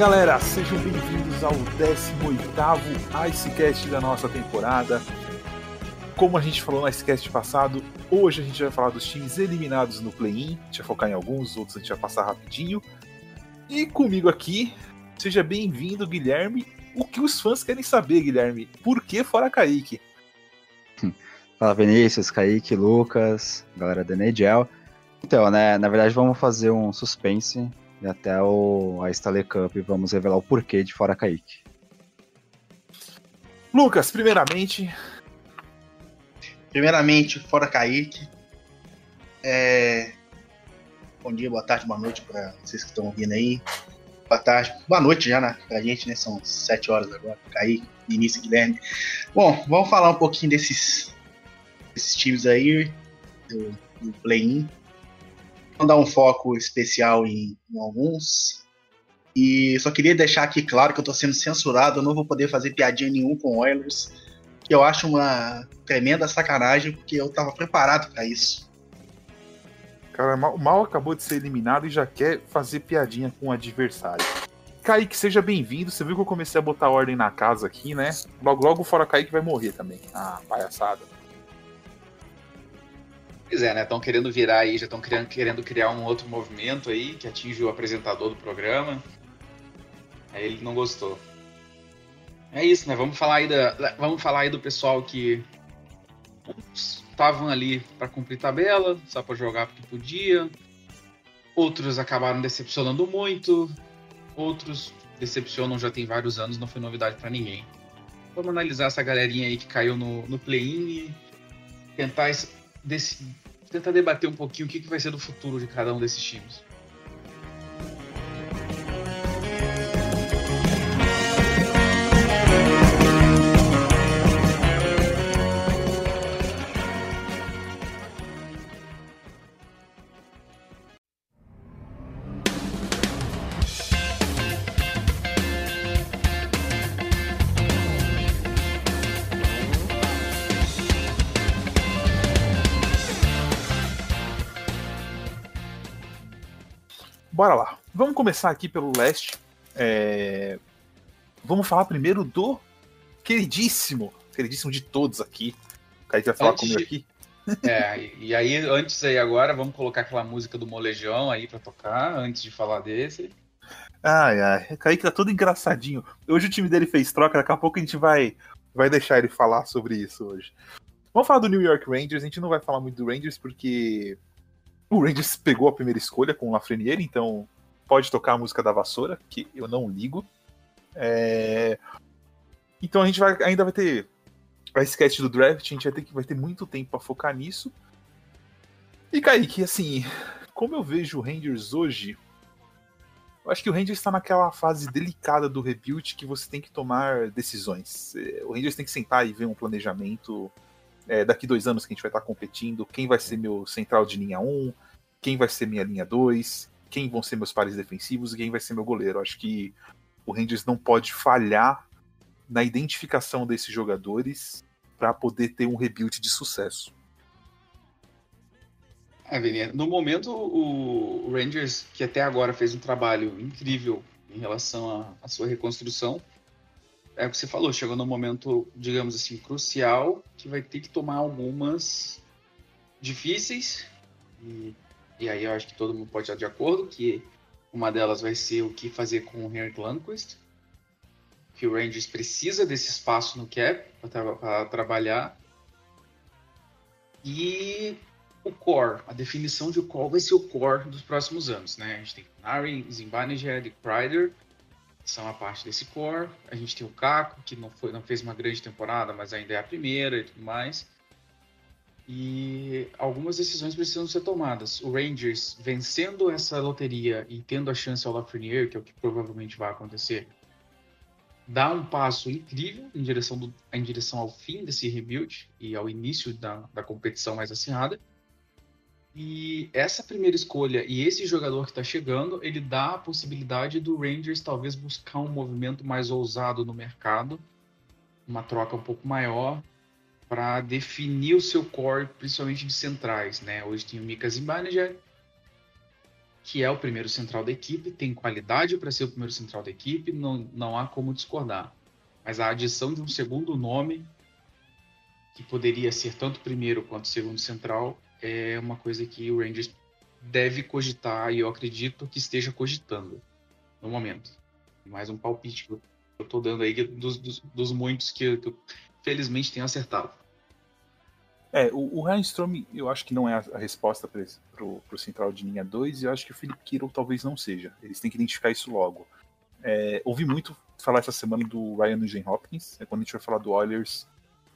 Galera, sejam bem-vindos ao 18º Icecast da nossa temporada. Como a gente falou no Icecast passado, hoje a gente vai falar dos times eliminados no play-in. A gente vai focar em alguns, outros a gente vai passar rapidinho. E comigo aqui, seja bem-vindo, Guilherme. O que os fãs querem saber, Guilherme? Por que fora Kaique? Fala Vinícius, Kaique, Lucas, galera da NHL. Então, né, na verdade vamos fazer um suspense e até o, a Stanley Cup vamos revelar o porquê de fora Kaique. Lucas, primeiramente. Primeiramente, fora Kaique. É... Bom dia, boa tarde, boa noite para vocês que estão ouvindo aí. Boa tarde, boa noite já né, pra gente, né? São sete horas agora. Kaique, Vinícius Guilherme. Bom, vamos falar um pouquinho desses, desses times aí, do, do play-in. Dar um foco especial em, em, alguns. E só queria deixar aqui claro que eu tô sendo censurado, eu não vou poder fazer piadinha nenhum com Oilers, que eu acho uma tremenda sacanagem, porque eu tava preparado para isso. Cara, mal, mal, acabou de ser eliminado e já quer fazer piadinha com o adversário. Kaique, seja bem-vindo. Você viu que eu comecei a botar ordem na casa aqui, né? Logo, logo fora Kaique vai morrer também. Ah, palhaçada. Pois é, né? Estão querendo virar aí, já estão querendo, criar um outro movimento aí que atinge o apresentador do programa. Aí ele não gostou. É isso, né? Vamos falar aí, da, vamos falar aí do pessoal que estavam ali para cumprir tabela, só para jogar porque podia. Outros acabaram decepcionando muito. Outros decepcionam já tem vários anos, não foi novidade para ninguém. Vamos analisar essa galerinha aí que caiu no, no play-in e tentar, desse, tentar debater um pouquinho o que, que vai ser do futuro de cada um desses times. Bora lá. Vamos começar aqui pelo leste. É... Vamos falar primeiro do queridíssimo, queridíssimo de todos aqui. O Kaique vai falar antes comigo aqui. É, e aí, antes aí agora, vamos colocar aquela música do Molejão aí pra tocar, antes de falar desse. Ai, ai, o Kaique tá todo engraçadinho. Hoje o time dele fez troca, daqui a pouco a gente vai, vai deixar ele falar sobre isso hoje. Vamos falar do New York Rangers, a gente não vai falar muito do Rangers porque o Rangers pegou a primeira escolha com o Lafreniere, então pode tocar a música da vassoura, que eu não ligo. É... Então a gente vai, ainda vai ter a sketch do draft, a gente vai ter, que, vai ter muito tempo para focar nisso. E Kaique, assim, como eu vejo o Rangers hoje, eu acho que o Rangers está naquela fase delicada do rebuild que você tem que tomar decisões. É, o Rangers tem que sentar e ver um planejamento é, daqui dois anos que a gente vai estar competindo, quem vai ser meu central de linha 1, quem vai ser minha linha 2, quem vão ser meus pares defensivos e quem vai ser meu goleiro. Acho que o Rangers não pode falhar na identificação desses jogadores para poder ter um rebuild de sucesso. É, Vini, no momento o Rangers, que até agora fez um trabalho incrível em relação à sua reconstrução, é o que você falou, chegou num momento, digamos assim, crucial, que vai ter que tomar algumas difíceis. E, e aí eu acho que todo mundo pode estar de acordo que uma delas vai ser o que fazer com o Henrik Lundqvist. Que o Rangers precisa desse espaço no cap para tra trabalhar. E o core, a definição de qual vai ser o core dos próximos anos, né? A gente tem Nari, Zimbabwe, Dick Prider, são a parte desse core. A gente tem o Caco, que não, foi, não fez uma grande temporada, mas ainda é a primeira e tudo mais. E algumas decisões precisam ser tomadas. O Rangers vencendo essa loteria e tendo a chance ao Lafreniere, que é o que provavelmente vai acontecer, dá um passo incrível em direção, do, em direção ao fim desse rebuild e ao início da, da competição mais acirrada. E essa primeira escolha e esse jogador que está chegando, ele dá a possibilidade do Rangers talvez buscar um movimento mais ousado no mercado, uma troca um pouco maior para definir o seu core, principalmente de centrais, né? Hoje tem o Mika Zibanejad, que é o primeiro central da equipe, tem qualidade para ser o primeiro central da equipe, não, não há como discordar. Mas a adição de um segundo nome, que poderia ser tanto primeiro quanto segundo central, é uma coisa que o Rangers deve cogitar e eu acredito que esteja cogitando no momento. Mais um palpite que eu estou dando aí dos, dos, dos muitos que, que eu felizmente tenho acertado. É, o, o Reinstrom eu acho que não é a, a resposta para o central de linha 2 e eu acho que o Philip Kiro talvez não seja. Eles têm que identificar isso logo. É, ouvi muito falar essa semana do Ryan Nugent Hopkins. É quando a gente vai falar do Oilers,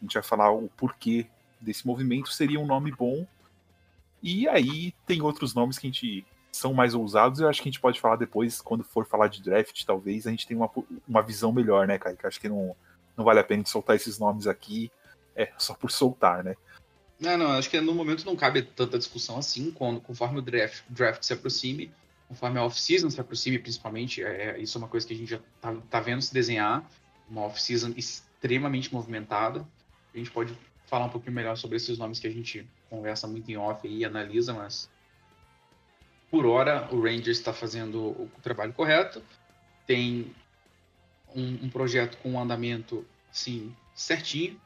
a gente vai falar o porquê desse movimento. Seria um nome bom. E aí tem outros nomes que a gente são mais ousados. Eu acho que a gente pode falar depois, quando for falar de draft, talvez a gente tenha uma, uma visão melhor, né, Kaique? Acho que não, não vale a pena soltar esses nomes aqui é, só por soltar, né? Não, não, acho que no momento não cabe tanta discussão assim, quando, conforme o draft, draft se aproxime, conforme a off-season se aproxime, principalmente, é, é, isso é uma coisa que a gente já tá, tá vendo se desenhar, uma off-season extremamente movimentada. A gente pode falar um pouquinho melhor sobre esses nomes que a gente conversa muito em off e analisa, mas por hora o Rangers está fazendo o trabalho correto, tem um, um projeto com um andamento, sim, certinho,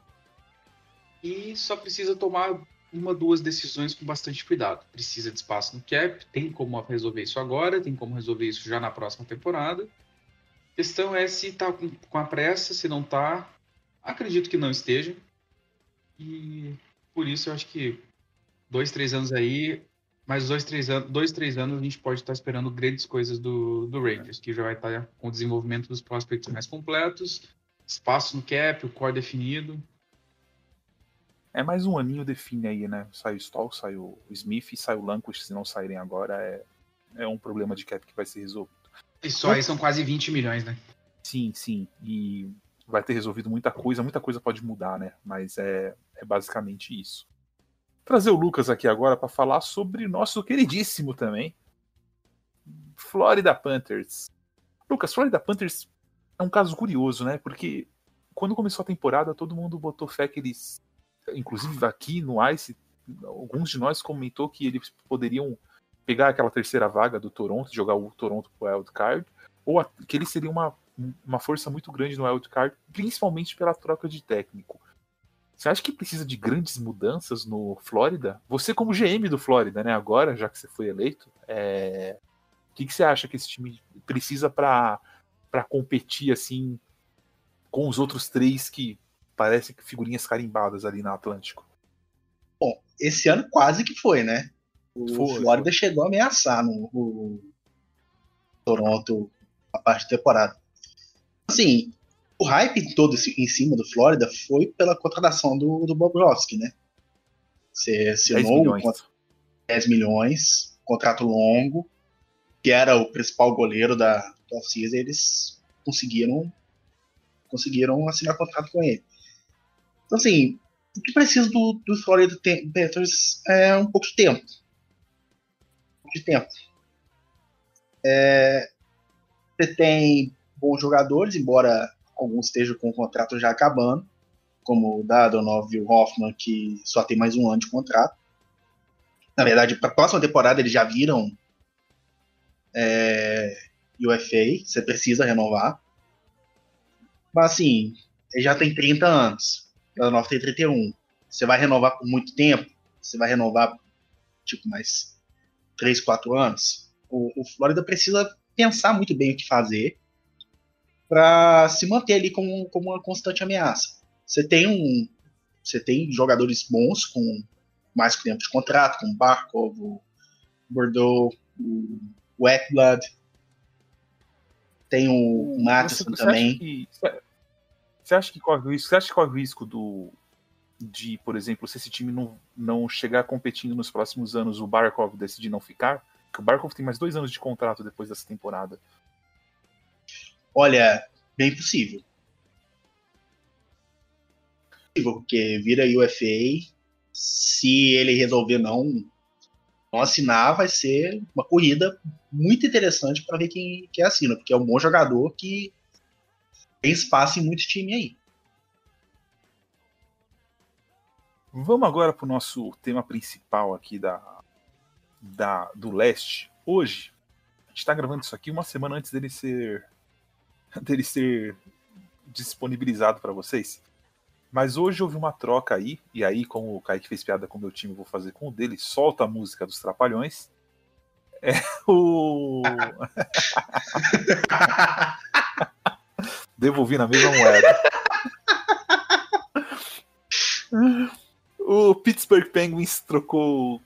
e só precisa tomar uma, duas decisões com bastante cuidado. Precisa de espaço no cap, tem como resolver isso agora, tem como resolver isso já na próxima temporada. A questão é se está com, com a pressa, se não está. Acredito que não esteja. E por isso eu acho que dois, três anos aí, mais dois, três anos, dois, três anos a gente pode estar esperando grandes coisas do, do Rangers, que já vai estar com o desenvolvimento dos prospects mais completos, espaço no cap, o core definido. É mais um aninho define aí, né? Sai o Stoll, sai o Smith e sai o Lanquist, se não saírem agora, é, é um problema de cap que vai ser resolvido. E só aí são quase 20 milhões, né? Sim, sim. E vai ter resolvido muita coisa, muita coisa pode mudar, né? Mas é, é basicamente isso. Trazer o Lucas aqui agora para falar sobre nosso queridíssimo também, Florida Panthers. Lucas, Florida Panthers é um caso curioso, né? Porque quando começou a temporada, todo mundo botou fé que eles inclusive aqui no Ice, alguns de nós comentou que eles poderiam pegar aquela terceira vaga do Toronto, jogar o Toronto pro Wild Card, ou que ele seria uma, uma força muito grande no Wild Card, principalmente pela troca de técnico. Você acha que precisa de grandes mudanças no Flórida? Você como GM do Flórida, né? Agora, já que você foi eleito, é... o que, que você acha que esse time precisa para para competir assim com os outros três que parece que figurinhas carimbadas ali na Atlântico. Bom, esse ano quase que foi, né? O foi, Flórida foi. chegou a ameaçar no, o Toronto a parte da temporada. Assim, o hype todo em cima do Flórida foi pela contratação do, do Bobrovsky, né? Você assinou 10 milhões. 10 milhões, contrato longo, que era o principal goleiro da, da off-season, eles conseguiram conseguiram assinar contrato com ele. Então, assim, o que precisa do, do Florida Panthers é um pouco de tempo. Um pouco de tempo. É, você tem bons jogadores, embora alguns estejam com o contrato já acabando, como o Dadonov e o Hoffman, que só tem mais um ano de contrato. Na verdade, para a próxima temporada eles já viram é, UFA, você precisa renovar. Mas assim, ele já tem 30 anos. Ela nova tem 31. Você vai renovar por muito tempo? Você vai renovar, tipo, mais 3, 4 anos? O, o Florida precisa pensar muito bem o que fazer para se manter ali como, como uma constante ameaça. Você tem um, você tem jogadores bons com mais tempo de contrato, como Barkov, o Bordeaux, o Ekblad, tem o Matheson também. Que, você acha que corre o risco? Você acha que corre o risco do de, por exemplo, se esse time não, não chegar competindo nos próximos anos, o Barkov decidir não ficar? Porque o Barkov tem mais dois anos de contrato depois dessa temporada. Olha, bem possível. Porque vira UFA, se ele resolver não, não assinar, vai ser uma corrida muito interessante para ver quem, quem assina, porque é um bom jogador que tem espaço em muito time aí. Vamos agora para o nosso tema principal aqui da, da, do leste. hoje, a gente tá gravando isso aqui uma semana antes dele ser. dele ser disponibilizado para vocês. Mas hoje houve uma troca aí, e aí, como o Kaique fez piada com o meu time, vou fazer com o dele, solta a música dos Trapalhões. É o. Devolvi na mesma moeda. o Pittsburgh Penguins trocou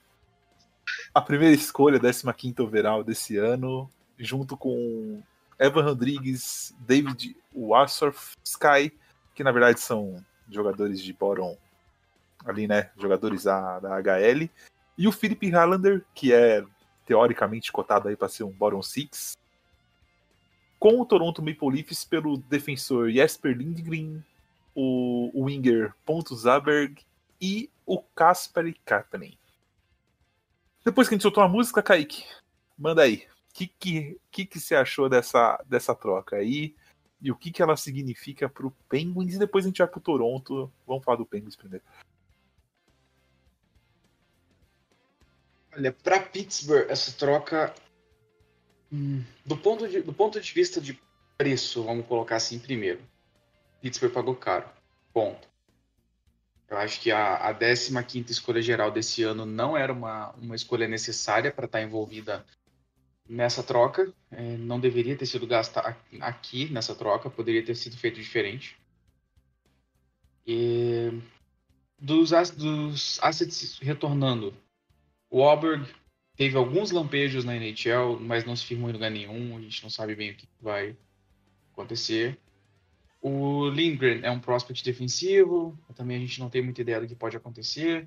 a primeira escolha, 15 overall desse ano, junto com Evan Rodrigues, David Wasserf Sky, que na verdade são jogadores de bottom ali, né? Jogadores da, da HL. E o Philip Hallander, que é teoricamente cotado aí para ser um bottom six. Com o Toronto Maple Leafs pelo defensor Jesper Lindgren, o, winger Pontus Zaberg e o Kasper Kapanen. Depois que a gente soltou a música, Kaique, manda aí. O que, que, que, que você achou dessa, dessa troca aí? E o que, que ela significa pro Penguins? E depois a gente vai pro Toronto. Vamos falar do Penguins primeiro. Olha, para Pittsburgh, essa troca, hum, do, ponto de, do ponto de vista de preço, vamos colocar assim primeiro. Pittsburgh pagou caro. Ponto. Eu acho que a, a 15 escolha geral desse ano não era uma, uma escolha necessária para estar tá envolvida nessa troca. É, não deveria ter sido gasta aqui nessa troca, poderia ter sido feito diferente. E dos, dos assets retornando, o Auburn teve alguns lampejos na NHL, mas não se firmou em lugar nenhum. A gente não sabe bem o que vai acontecer. O Lindgren é um prospect defensivo, também a gente não tem muita ideia do que pode acontecer.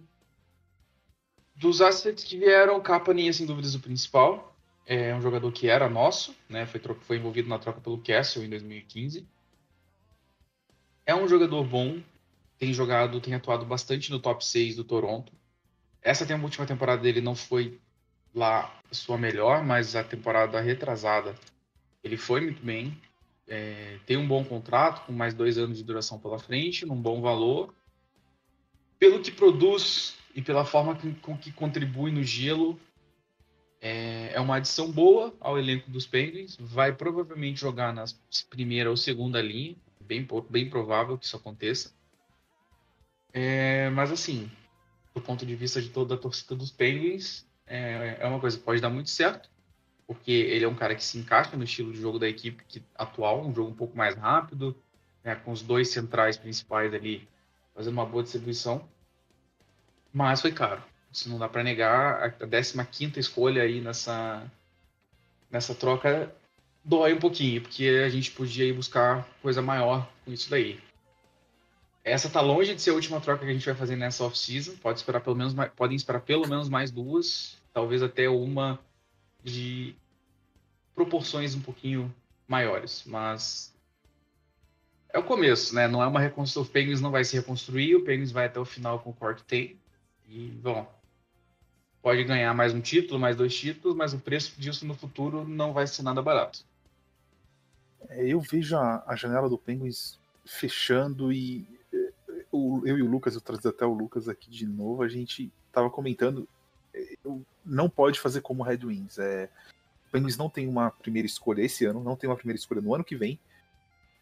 Dos assets que vieram, Kapanen é sem dúvidas o principal. É um jogador que era nosso, né? foi, foi envolvido na troca pelo Castle em 2015. É um jogador bom, tem jogado, tem atuado bastante no top 6 do Toronto. Essa última temporada dele não foi lá sua melhor, mas a temporada retrasada ele foi muito bem. É, tem um bom contrato, com mais dois anos de duração pela frente, num bom valor. Pelo que produz e pela forma com que contribui no gelo, é, é, uma adição boa ao elenco dos Penguins. Vai provavelmente jogar na primeira ou segunda linha, bem, bem provável que isso aconteça. É, mas assim, do ponto de vista de toda a torcida dos Penguins, é, é uma coisa que pode dar muito certo, porque ele é um cara que se encaixa no estilo de jogo da equipe que, atual, um jogo um pouco mais rápido, né, com os dois centrais principais ali fazendo uma boa distribuição. Mas foi caro. Isso não dá para negar. A 15 escolha aí nessa, nessa troca dói um pouquinho, porque a gente podia ir buscar coisa maior com isso daí. Essa tá longe de ser a última troca que a gente vai fazer nessa off-season. Pode esperar pelo menos podem esperar pelo menos mais duas, talvez até uma de proporções um pouquinho maiores, mas é o começo, né? Não é uma reconstrução. O Penguins não vai se reconstruir, o Penguins vai até o final com o core que tem. E, bom, pode ganhar mais um título, mais dois títulos, mas o preço disso no futuro não vai ser nada barato. É, eu vejo a, a janela do Penguins fechando e o, eu e o Lucas, eu trazer até o Lucas aqui de novo, a gente tava comentando, é, não pode fazer como Red Wings. É, o Penguins não tem uma primeira escolha esse ano, não tem uma primeira escolha no ano que vem.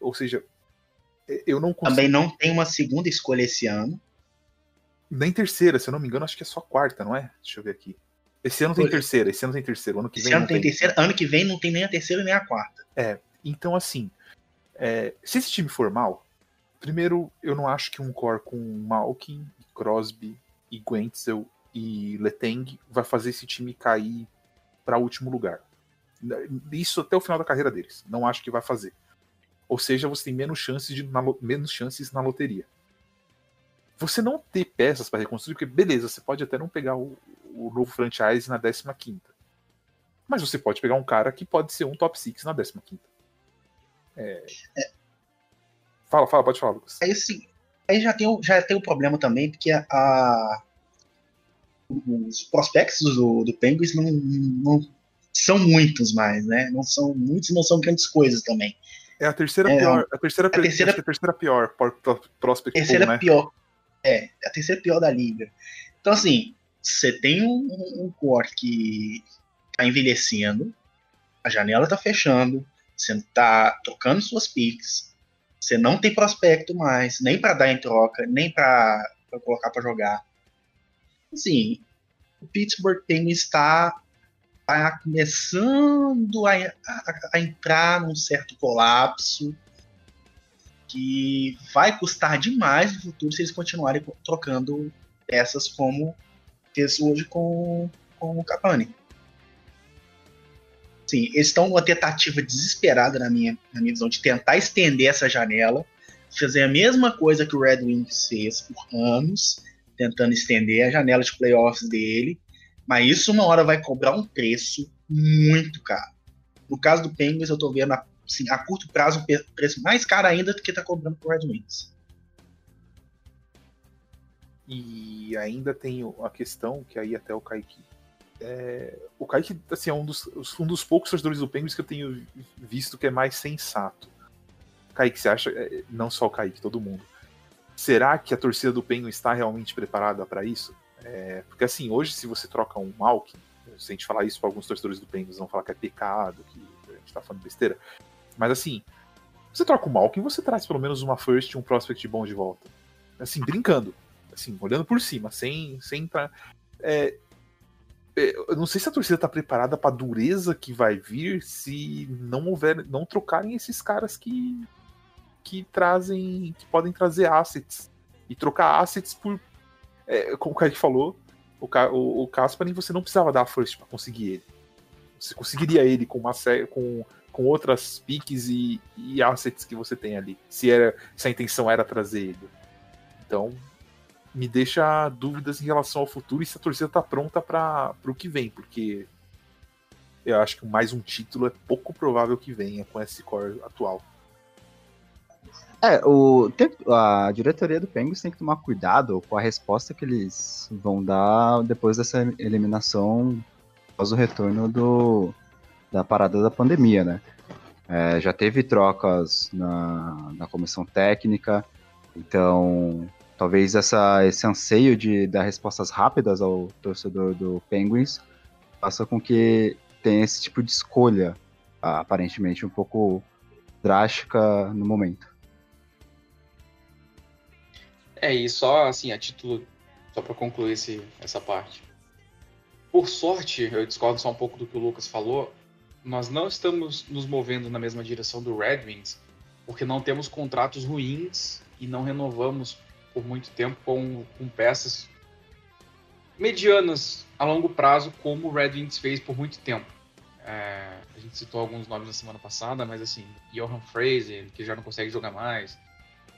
Ou seja, é, eu não consigo... Também não tem uma segunda escolha esse ano. Nem terceira, se eu não me engano, acho que é só quarta, não é? Deixa eu ver aqui. Esse ano tem terceira, esse ano tem terceiro, ano que esse vem. Ano tem, tem terceira, ano que vem não tem nem a terceira nem a quarta. É, então assim, é, se esse time for mal, Primeiro, eu não acho que um core com Malkin, Crosby e Guentzel e Leteng vai fazer esse time cair para último lugar. Isso até o final da carreira deles. Não acho que vai fazer. Ou seja, você tem menos chances, de, na, menos chances na loteria. Você não ter peças para reconstruir, porque beleza, você pode até não pegar o, o novo franchise na 15. Mas você pode pegar um cara que pode ser um top 6 na 15. É, é, Fala, fala, pode falar, Lucas. Aí, assim, aí já tem, já tem o problema também, porque a, a os prospectos do, do Penguins não, não são muitos mais, né? Não são muitos, não são grandes coisas também. É a terceira é, pior, a terceira, a terceira, a terceira pior prospect terceira né? pior. É, a terceira pior da liga. Então assim, você tem um, um core que tá envelhecendo, a janela tá fechando, você tá trocando suas picks, você não tem prospecto mais, nem para dar em troca, nem para colocar para jogar. Assim, o Pittsburgh Penguins está tá começando a, a, a entrar num certo colapso que vai custar demais no futuro se eles continuarem trocando peças como fez hoje com, com o Capani. Sim, eles estão uma tentativa desesperada na minha, na minha visão de tentar estender essa janela, fazer a mesma coisa que o Red Wings fez por anos, tentando estender a janela de playoffs dele, mas isso uma hora vai cobrar um preço muito caro. No caso do Penguins, eu estou vendo assim, a curto prazo um preço mais caro ainda do que está cobrando pro Red Wings. E ainda tem a questão que aí até o Kaique. É, o Kaique assim, é um dos, um dos poucos torcedores do Penguins que eu tenho visto que é mais sensato. Kaique, você acha, é, não só o Kaique, todo mundo, será que a torcida do Penguins está realmente preparada para isso? É, porque assim, hoje se você troca um Malkin, se a gente falar isso para alguns torcedores do Penguins, vão falar que é pecado, que a gente tá falando besteira. Mas assim, você troca o Malkin, você traz pelo menos uma first e um prospect bom de volta. Assim, brincando assim, olhando por cima, sem, sem entrar. É, é, eu não sei se a torcida tá preparada para a dureza que vai vir se não houver, não trocarem esses caras que que trazem, que podem trazer assets e trocar assets por, é, como o Kaique falou, o, o, o Kasparin você não precisava dar a first para conseguir ele. Você conseguiria ele com uma com, com outras piques e, e assets que você tem ali, se era se a intenção era trazer ele. Então, me deixa dúvidas em relação ao futuro e se a torcida tá pronta para o que vem, porque eu acho que mais um título é pouco provável que venha com esse core atual. É, o, a diretoria do Penguins tem que tomar cuidado com a resposta que eles vão dar depois dessa eliminação após o retorno do, da parada da pandemia, né? É, já teve trocas na, na comissão técnica, então Talvez essa, esse anseio de dar respostas rápidas ao torcedor do Penguins faça com que tenha esse tipo de escolha, aparentemente um pouco drástica no momento. É, e só assim, a título, só para concluir esse, essa parte. Por sorte, eu discordo só um pouco do que o Lucas falou, nós não estamos nos movendo na mesma direção do Red Wings, porque não temos contratos ruins e não renovamos por muito tempo com, com peças medianas a longo prazo, como o Red Wings fez por muito tempo. É, a gente citou alguns nomes na semana passada, mas assim, Johan Fraser, que já não consegue jogar mais,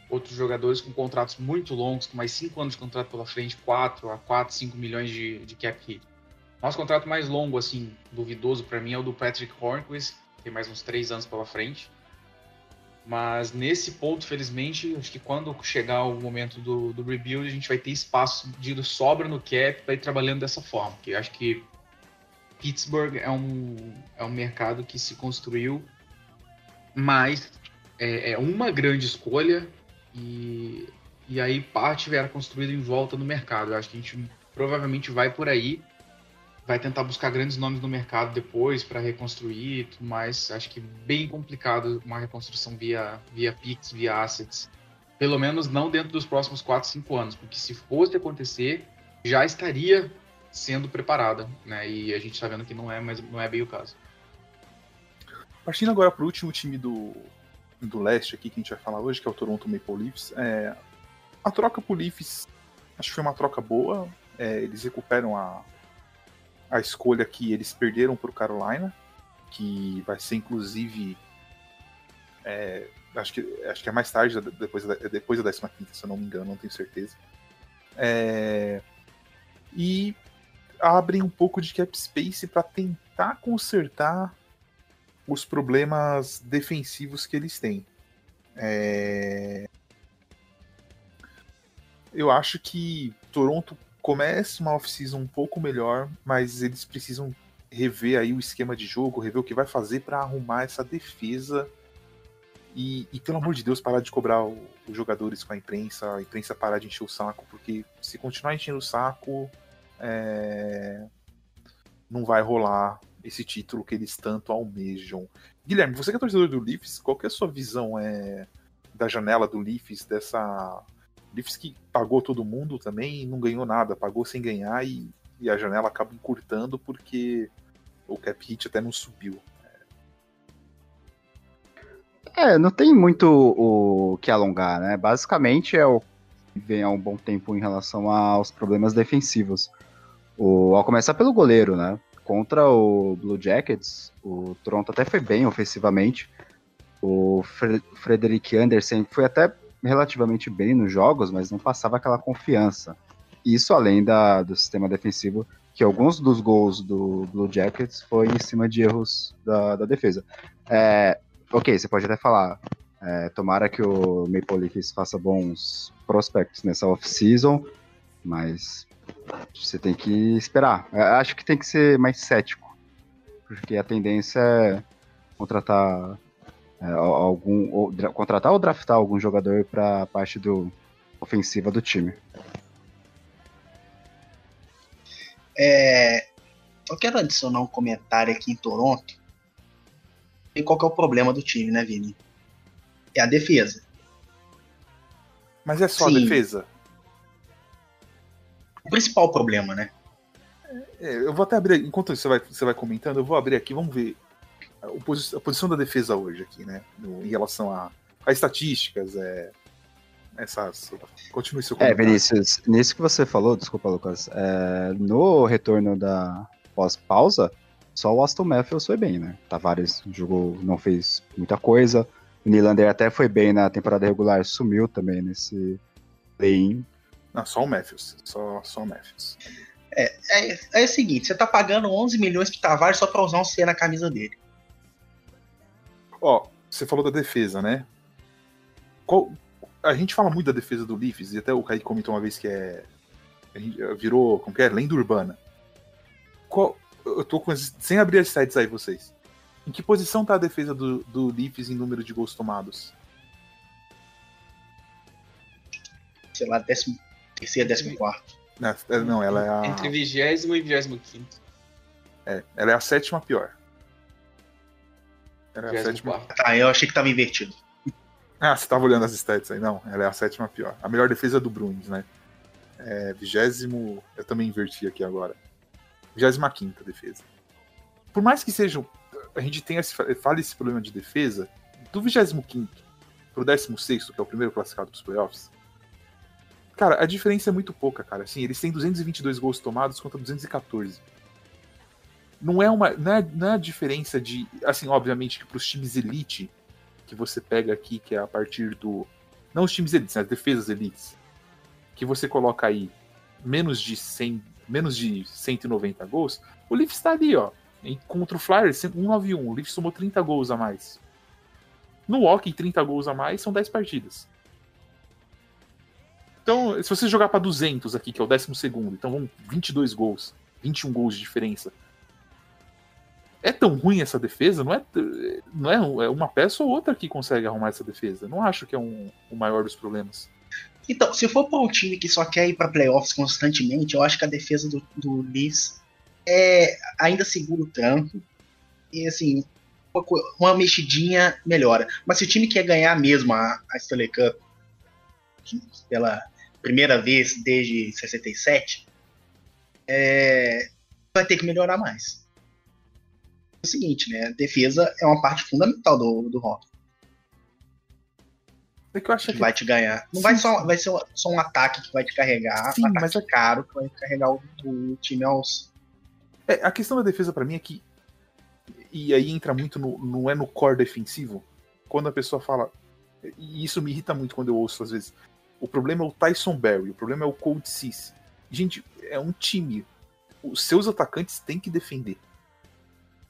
outros jogadores com contratos muito longos, com mais 5 anos de contrato pela frente, 4 a 4, 5 milhões de, de cap hit. Nosso contrato mais longo, assim, duvidoso para mim é o do Patrick Hornquist, tem mais uns 3 anos pela frente. Mas nesse ponto, felizmente, acho que quando chegar o momento do, do rebuild, a gente vai ter espaço de sobra no cap para ir trabalhando dessa forma. Porque acho que Pittsburgh é um, é um mercado que se construiu, mas é, é uma grande escolha e, e aí parte era construída em volta no mercado. Eu acho que a gente provavelmente vai por aí vai tentar buscar grandes nomes no mercado depois para reconstruir tudo mais. Acho que bem complicado uma reconstrução via, via Pix, via Assets. Pelo menos não dentro dos próximos 4, 5 anos, porque se fosse acontecer, já estaria sendo preparada, né? E a gente está vendo que não é, mas não é bem o caso. Partindo agora para o último time do, do leste aqui que a gente vai falar hoje, que é o Toronto Maple Leafs. É, a troca pro Leafs, acho que foi uma troca boa. É, eles recuperam a, a escolha que eles perderam para o Carolina, que vai ser inclusive. É, acho, que, acho que é mais tarde, depois da, depois da 15, se eu não me engano, não tenho certeza. É, e abrem um pouco de cap space para tentar consertar os problemas defensivos que eles têm. É... Eu acho que Toronto comece uma off-season um pouco melhor, mas eles precisam rever aí o esquema de jogo, rever o que vai fazer para arrumar essa defesa e, e, pelo amor de Deus, parar de cobrar os jogadores com a imprensa, a imprensa parar de encher o saco, porque se continuar enchendo o saco, é... não vai rolar esse título que eles tanto almejam. Guilherme, você que é torcedor do Leafs, qual que é a sua visão é, da janela do Leafs, dessa. Leafs que pagou todo mundo também e não ganhou nada, pagou sem ganhar e, e a janela acaba encurtando porque o cap hit até não subiu. É, não tem muito o que alongar, né? Basicamente é o que vem há um bom tempo em relação aos problemas defensivos. O, ao começar pelo goleiro, né? Contra o Blue Jackets, o Toronto até foi bem ofensivamente. O Fre Frederick Anderson foi até relativamente bem nos jogos, mas não passava aquela confiança. Isso além da, do sistema defensivo, que alguns dos gols do Blue Jackets foi em cima de erros da, da defesa. É, ok, você pode até falar, é, tomara que o Maple Leafs faça bons prospects nessa off-season, mas você tem que esperar. Eu acho que tem que ser mais cético, porque a tendência é contratar é, algum ou, contratar ou draftar algum jogador para a parte do ofensiva do time. É, eu quero adicionar um comentário aqui em Toronto e qual que é o problema do time, né, Vini? É a defesa. Mas é só Sim. a defesa? O principal problema, né? É, eu vou até abrir, enquanto você vai, você vai comentando, eu vou abrir aqui, vamos ver a, a posição da defesa hoje aqui, né? No, em relação a, a estatísticas, é, essas. Continue seu comentário. É, Vinícius, nisso que você falou, desculpa, Lucas, é, no retorno da pós-pausa, só o Aston Matthews foi bem, né? Tavares jogou, não fez muita coisa. O Nylander até foi bem na temporada regular, sumiu também nesse play-in. Não, só o Matthews. Só, só o Matthews. É, é, é, o seguinte, você tá pagando 11 milhões pro Tavares só pra usar um C na camisa dele. Ó, você falou da defesa, né? Qual, a gente fala muito da defesa do Leafs, e até o Kaique comentou uma vez que é. Virou, como que é? Lenda urbana. Qual, eu tô com, sem abrir as sites aí, vocês. Em que posição tá a defesa do, do Leafs em número de gols tomados? Sei lá, décimo terceiro, décimo quarto. Não, é, não, ela é a... Entre vigésimo e vigésimo quinto. É, ela é a sétima pior. Ela é a sétima... Tá, eu achei que tava invertido. Ah, você tava olhando as stats aí. Não, ela é a sétima pior. A melhor defesa é do Bruins, né? É, vigésimo... Eu também inverti aqui agora. 25 defesa. Por mais que seja. A gente tenha esse, fale esse problema de defesa, do 25 pro 16, que é o primeiro classificado pros playoffs, cara, a diferença é muito pouca, cara. Assim, eles têm 222 gols tomados contra 214. Não é uma. Não é, não é a diferença de. Assim, obviamente que pros times elite, que você pega aqui, que é a partir do. Não os times elites, né, as defesas elites. Que você coloca aí menos de 100 menos de 190 gols, o Leafs está ali, ó. Contra o Flyers, 191. O Leafs tomou 30 gols a mais. No Hockey, 30 gols a mais são 10 partidas. Então, se você jogar para 200 aqui, que é o 12, então vão 22 gols, 21 gols de diferença. É tão ruim essa defesa? Não é, não é, é uma peça ou outra que consegue arrumar essa defesa. Não acho que é um, o maior dos problemas. Então, se for para um time que só quer ir para playoffs constantemente, eu acho que a defesa do, do Leafs é, ainda segura o tranco. E assim, uma, uma, mexidinha melhora. Mas se o time quer ganhar mesmo a, a Stanley Cup pela primeira vez desde 67, é, vai ter que melhorar mais. Seguinte, né? Defesa é uma parte fundamental do, do rock. É que eu acho que, que, vai te ganhar. Não Sim. vai só, vai ser só um ataque que vai te carregar, Sim, mas é caro que vai carregar o, o time aos. É, a questão da defesa para mim é que e aí entra muito no não é no core defensivo. Quando a pessoa fala e isso me irrita muito quando eu ouço às vezes. O problema é o Tyson Berry, o problema é o Cold Cease. Gente, é um time. Os seus atacantes têm que defender.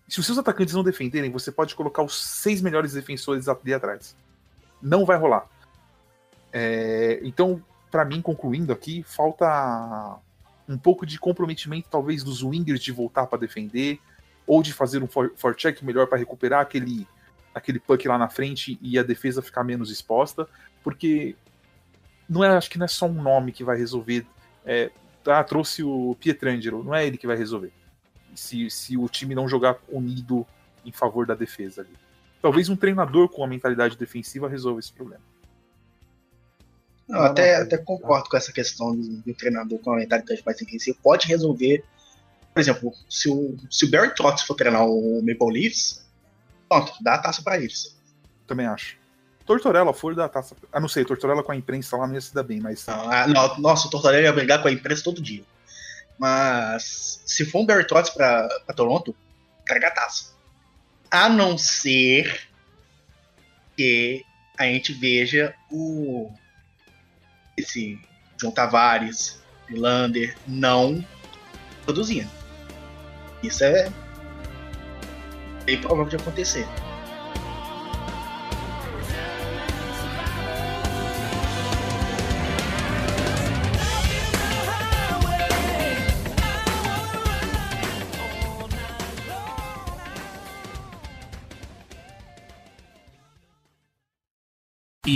Se os seus atacantes não defenderem, você pode colocar os seis melhores defensores ali atrás não vai rolar. É, então, para mim, concluindo aqui, falta um pouco de comprometimento, talvez, dos wingers de voltar para defender, ou de fazer um forecheck melhor para recuperar aquele, aquele puck lá na frente e a defesa ficar menos exposta, porque não é, acho que não é só um nome que vai resolver. É, ah, trouxe o Pietrangelo, não é ele que vai resolver. Se, se o time não jogar unido em favor da defesa ali. Talvez um treinador com uma mentalidade defensiva resolva esse problema. Não, até, até concordo com essa questão do, do treinador com a mentalidade mais defensiva. Pode resolver. Por exemplo, se o, se o Barry Trotz for treinar o Maple Leafs, pronto, dá a taça para eles. Também acho. Tortorella for da taça. Ah, não sei, Tortorella com a imprensa lá não ia se dar bem, mas. Ah, não, nossa, o Tortorella ia brigar com a imprensa todo dia. Mas se for um Barry Trotz pra, pra Toronto, taça. A não ser que a gente veja o esse João Tavares, Lander não produzindo. Isso é bem provável de acontecer.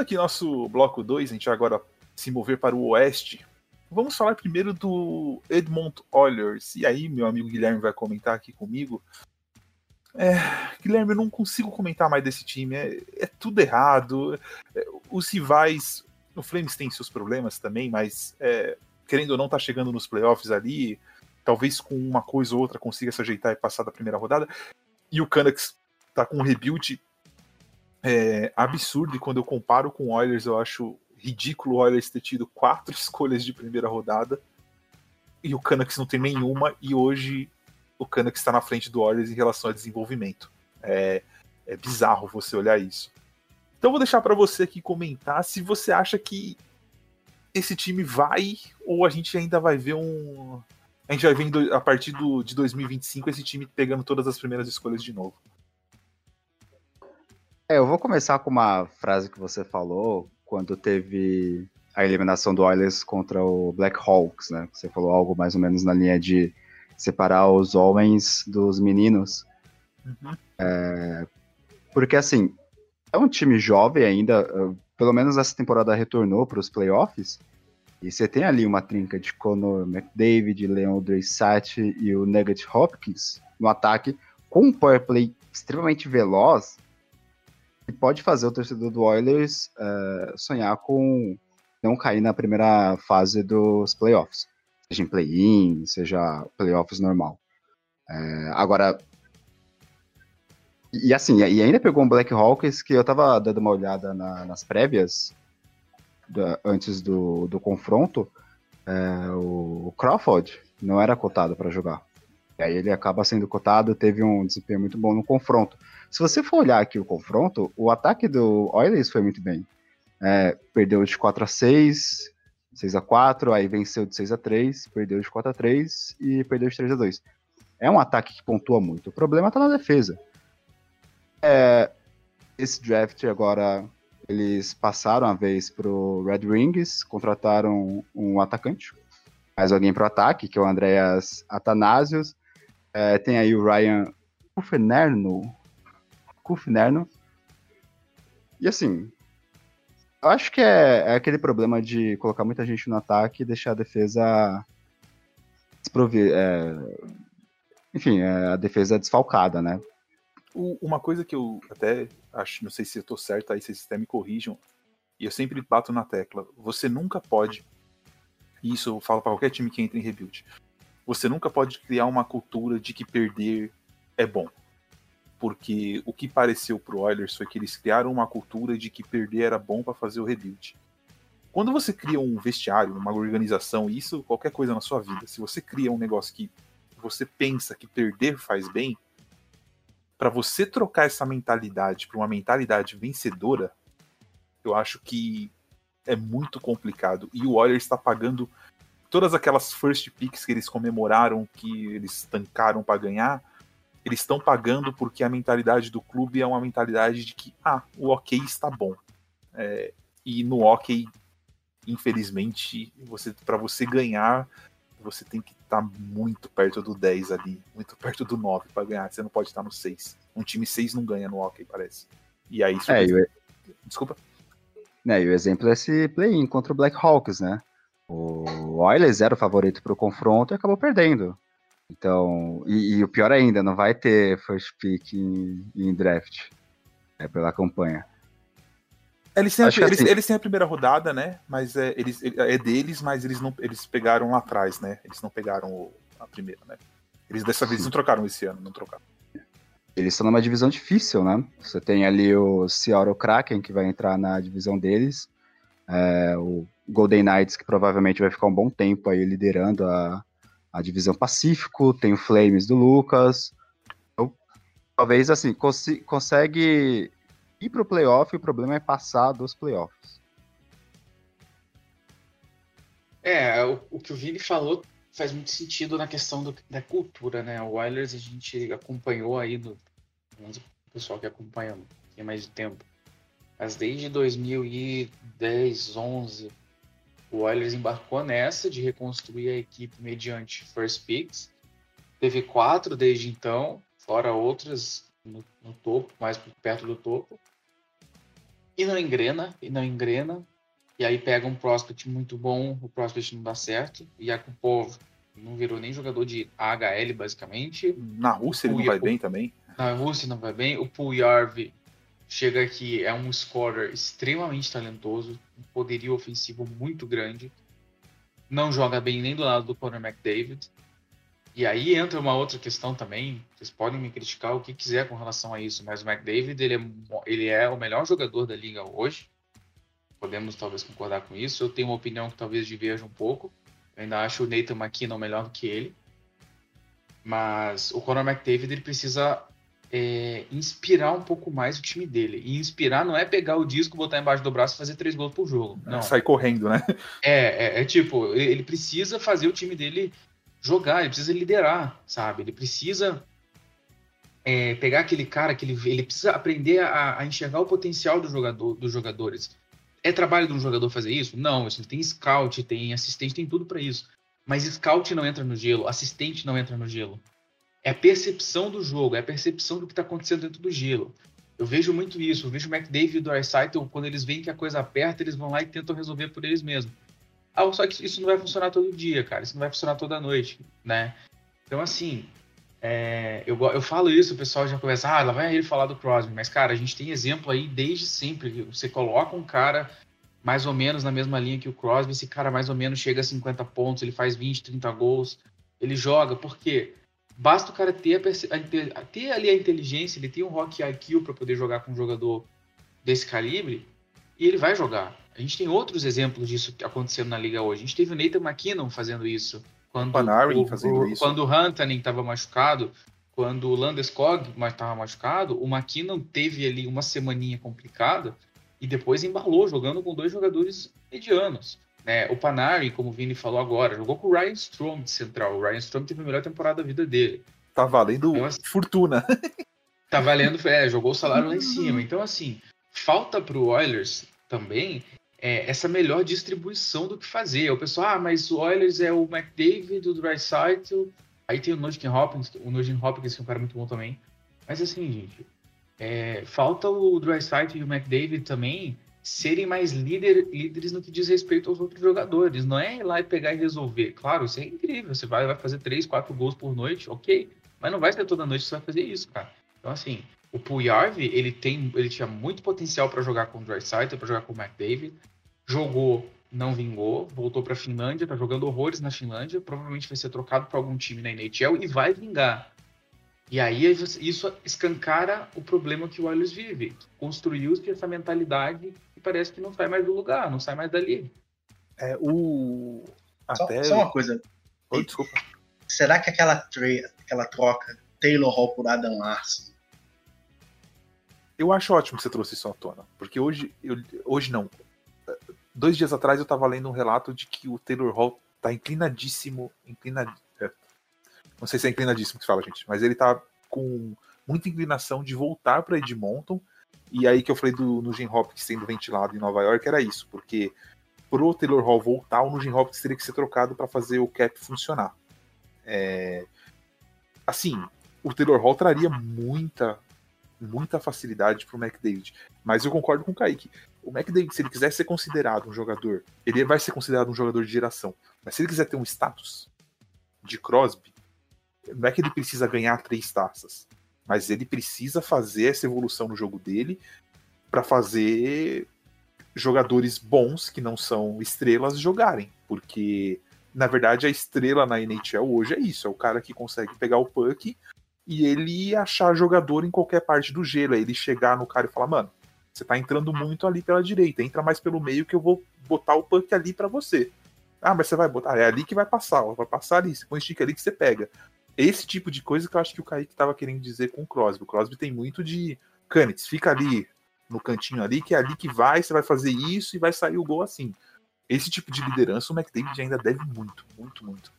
Aqui nosso bloco 2, a gente vai agora se mover para o oeste. Vamos falar primeiro do Edmont Oilers. E aí, meu amigo Guilherme vai comentar aqui comigo. É, Guilherme, eu não consigo comentar mais desse time. É, é tudo errado. É, os rivais. O Flames tem seus problemas também, mas é, querendo ou não, tá chegando nos playoffs ali. Talvez com uma coisa ou outra consiga se ajeitar e passar da primeira rodada. E o Canucks tá com um rebuild é, absurdo. E quando eu comparo com o Oilers, eu acho ridículo o Oilers ter tido quatro escolhas de primeira rodada. E o Canucks não tem nenhuma. E hoje o Canucks está na frente do Oilers em relação a desenvolvimento. É, é bizarro você olhar isso. Então vou deixar para você aqui comentar se você acha que esse time vai ou a gente ainda vai ver um. A gente vai ver a partir do, de 2025 esse time pegando todas as primeiras escolhas de novo. É, eu vou começar com uma frase que você falou quando teve a eliminação do Oilers contra o Black Hawks, né? Você falou algo mais ou menos na linha de separar os homens dos meninos. Uhum. É, porque, assim, é um time jovem ainda, pelo menos essa temporada retornou para os playoffs, e você tem ali uma trinca de Conor McDavid, Leon Dreysatt e o Nugget Hopkins no ataque, com um power play extremamente veloz, que pode fazer o torcedor do Oilers uh, sonhar com não cair na primeira fase dos playoffs, seja em play-in, seja playoffs normal. Uh, agora, e assim, e ainda pegou um Black Hawks que eu tava dando uma olhada na, nas prévias da, antes do, do confronto, uh, o Crawford não era cotado para jogar. E aí ele acaba sendo cotado, teve um desempenho muito bom no confronto. Se você for olhar aqui o confronto, o ataque do Oilers foi muito bem. É, perdeu de 4 a 6 6 a 4 aí venceu de 6 a 3 perdeu de 4 a 3 e perdeu de 3 a 2 É um ataque que pontua muito. O problema está na defesa. É, esse draft agora eles passaram a vez pro Red Wings, contrataram um atacante, mais alguém pro ataque, que é o Andreas Atanasios. É, tem aí o Ryan Ufenerno, Kufnerno. E assim, eu acho que é, é, aquele problema de colocar muita gente no ataque e deixar a defesa desprover, é, enfim, é, a defesa desfalcada, né? uma coisa que eu até acho, não sei se eu tô certo, aí vocês até me corrijam, e eu sempre bato na tecla, você nunca pode, e isso eu falo para qualquer time que entra em rebuild, você nunca pode criar uma cultura de que perder é bom porque o que pareceu pro Oilers foi que eles criaram uma cultura de que perder era bom para fazer o rebuild. Quando você cria um vestiário, uma organização, isso qualquer coisa na sua vida, se você cria um negócio que você pensa que perder faz bem, para você trocar essa mentalidade para uma mentalidade vencedora, eu acho que é muito complicado. E o Warriors está pagando todas aquelas first picks que eles comemoraram, que eles tancaram para ganhar, eles estão pagando porque a mentalidade do clube é uma mentalidade de que ah, o ok está bom. É, e no ok, infelizmente, você para você ganhar, você tem que estar tá muito perto do 10 ali, muito perto do 9 para ganhar. Você não pode estar no 6. Um time 6 não ganha no ok, parece. E aí isso é, eu... Desculpa. Né, e o exemplo é esse play-in contra o Black Hawks, né? O Oilers era o favorito para o confronto e acabou perdendo. Então, e, e, o pior ainda, não vai ter first pick em, em draft é, pela campanha. Eles têm, eles, assim, eles têm a primeira rodada, né? Mas é, eles, é deles, mas eles não eles pegaram lá atrás, né? Eles não pegaram a primeira, né? Eles dessa vez não trocaram esse ano, não trocaram. Eles estão numa divisão difícil, né? Você tem ali o Seattle Kraken, que vai entrar na divisão deles. É, o Golden Knights, que provavelmente vai ficar um bom tempo aí liderando a, a divisão Pacífico. Tem o Flames do Lucas. Então, talvez, assim, cons consegue ir para o playoff, o problema é passar dos playoffs. É, o, o que o Vini falou faz muito sentido na questão do, da cultura, né? O Oilers a gente acompanhou aí do o pessoal que acompanha tem mais de tempo. Mas desde 2010, 11, o Oilers embarcou nessa de reconstruir a equipe mediante first picks. Teve quatro desde então, fora outras no, no topo, mais perto do topo. E não engrena, e não engrena. E aí pega um prospect muito bom, o prospect não dá certo. E povo não virou nem jogador de AHL, basicamente. Na Rússia ele não vai bem também. Na Rússia não vai bem. O Puyarv chega aqui, é um scorer extremamente talentoso, um poderio ofensivo muito grande. Não joga bem nem do lado do Conor McDavid. E aí entra uma outra questão também. Vocês podem me criticar o que quiser com relação a isso, mas o McDavid ele é, ele é o melhor jogador da liga hoje. Podemos talvez concordar com isso. Eu tenho uma opinião que talvez diverja um pouco. Eu ainda acho o Nathan McKinnon melhor do que ele. Mas o Conor McDavid ele precisa é, inspirar um pouco mais o time dele. E inspirar não é pegar o disco, botar embaixo do braço e fazer três gols por jogo. Não. É, sai correndo, né? É, é, é, tipo, ele precisa fazer o time dele jogar, ele precisa liderar, sabe? Ele precisa é, pegar aquele cara que ele, ele precisa aprender a, a, enxergar o potencial do jogador, dos jogadores. É trabalho de um jogador fazer isso? Não, ele tem scout, tem assistente, tem tudo para isso. Mas scout não entra no gelo, assistente não entra no gelo. É a percepção do jogo, é a percepção do que está acontecendo dentro do gelo. Eu vejo muito isso, eu vejo o McDavid e o Dreisaitl, quando eles veem que a coisa aperta, eles vão lá e tentam resolver por eles mesmos. Ah, só que isso não vai funcionar todo dia, cara. Isso não vai funcionar toda noite, né? Então, assim, é, eu, eu falo isso, o pessoal já começa, ah, lá vai ele falar do Crosby. Mas, cara, a gente tem exemplo aí desde sempre. Você coloca um cara mais ou menos na mesma linha que o Crosby, esse cara mais ou menos chega a 50 pontos, ele faz 20, 30 gols, ele joga, por quê? Basta o cara ter, a, a, ter ali a inteligência, ele tem um rock IQ para poder jogar com um jogador desse calibre, e ele vai jogar. A gente tem outros exemplos disso acontecendo na liga hoje. A gente teve o Nathan McKinnon fazendo isso. Quando o, fazendo o, isso. Quando o Huntanen estava machucado, quando o Landeskog estava machucado, o McKinnon teve ali uma semaninha complicada e depois embalou jogando com dois jogadores medianos. Né? O Panari, como o Vini falou agora, jogou com o Ryan Strom de central. O Ryan Strom teve a melhor temporada da vida dele. Tá valendo então, assim, fortuna. Tá valendo, é, jogou o salário lá em cima. Então, assim, falta pro Oilers também é, essa melhor distribuição do que fazer. O pessoal, ah, mas o Oilers é o McDavid, o Dreisaitl, aí tem o Nugent Hopkins, o Nugent Hopkins que é um cara muito bom também. Mas assim, gente, é, falta o Dreisaitl e o McDavid também serem mais líder, líderes no que diz respeito aos outros jogadores. Não é ir lá e pegar e resolver. Claro, isso é incrível. Você vai, vai fazer 3, 4 gols por noite, ok. Mas não vai ser toda noite que você vai fazer isso, cara. Então, assim, o Puyarv, ele tem, ele tinha muito potencial para jogar com o Dreisaitl, para jogar com o McDavid. Jogou, não vingou, voltou para a Finlândia, tá jogando horrores na Finlândia, provavelmente vai ser trocado para algum time na NHL e vai vingar. E aí isso escancara o problema que o Oilers vive. Construiu-se essa mentalidade e parece que não sai mais do lugar, não sai mais dali. É o até só, só uma coisa. desculpa. Será que aquela, aquela troca Taylor Hall por Adam Larson Eu acho ótimo que você trouxe isso à tona, porque hoje, eu, hoje não. Dois dias atrás eu estava lendo um relato de que o Taylor Hall tá inclinadíssimo, inclinad... Não sei se é inclinadíssimo que se fala, gente, mas ele tá com muita inclinação de voltar para Edmonton. E aí que eu falei do Nugent Hopkins sendo ventilado em Nova York era isso, porque pro Taylor Hall voltar, o Nugent Hopkins teria que ser trocado para fazer o cap funcionar. É... Assim, o Taylor Hall traria muita muita facilidade pro McDavid. Mas eu concordo com o Kaique. O McDavid, se ele quiser ser considerado um jogador, ele vai ser considerado um jogador de geração. Mas se ele quiser ter um status de Crosby, não é que ele precisa ganhar três taças, mas ele precisa fazer essa evolução no jogo dele para fazer jogadores bons que não são estrelas jogarem, porque na verdade a estrela na NHL hoje é isso, é o cara que consegue pegar o puck e ele achar jogador em qualquer parte do gelo, é ele chegar no cara e falar, mano, você tá entrando muito ali pela direita, entra mais pelo meio que eu vou botar o puck ali para você. Ah, mas você vai botar, é ali que vai passar, ó, vai passar ali, você põe stick ali que você pega. Esse tipo de coisa que eu acho que o Kaique tava querendo dizer com o Crosby. O Crosby tem muito de Canitz, fica ali no cantinho ali, que é ali que vai, você vai fazer isso e vai sair o gol assim. Esse tipo de liderança o McDavid ainda deve muito, muito, muito.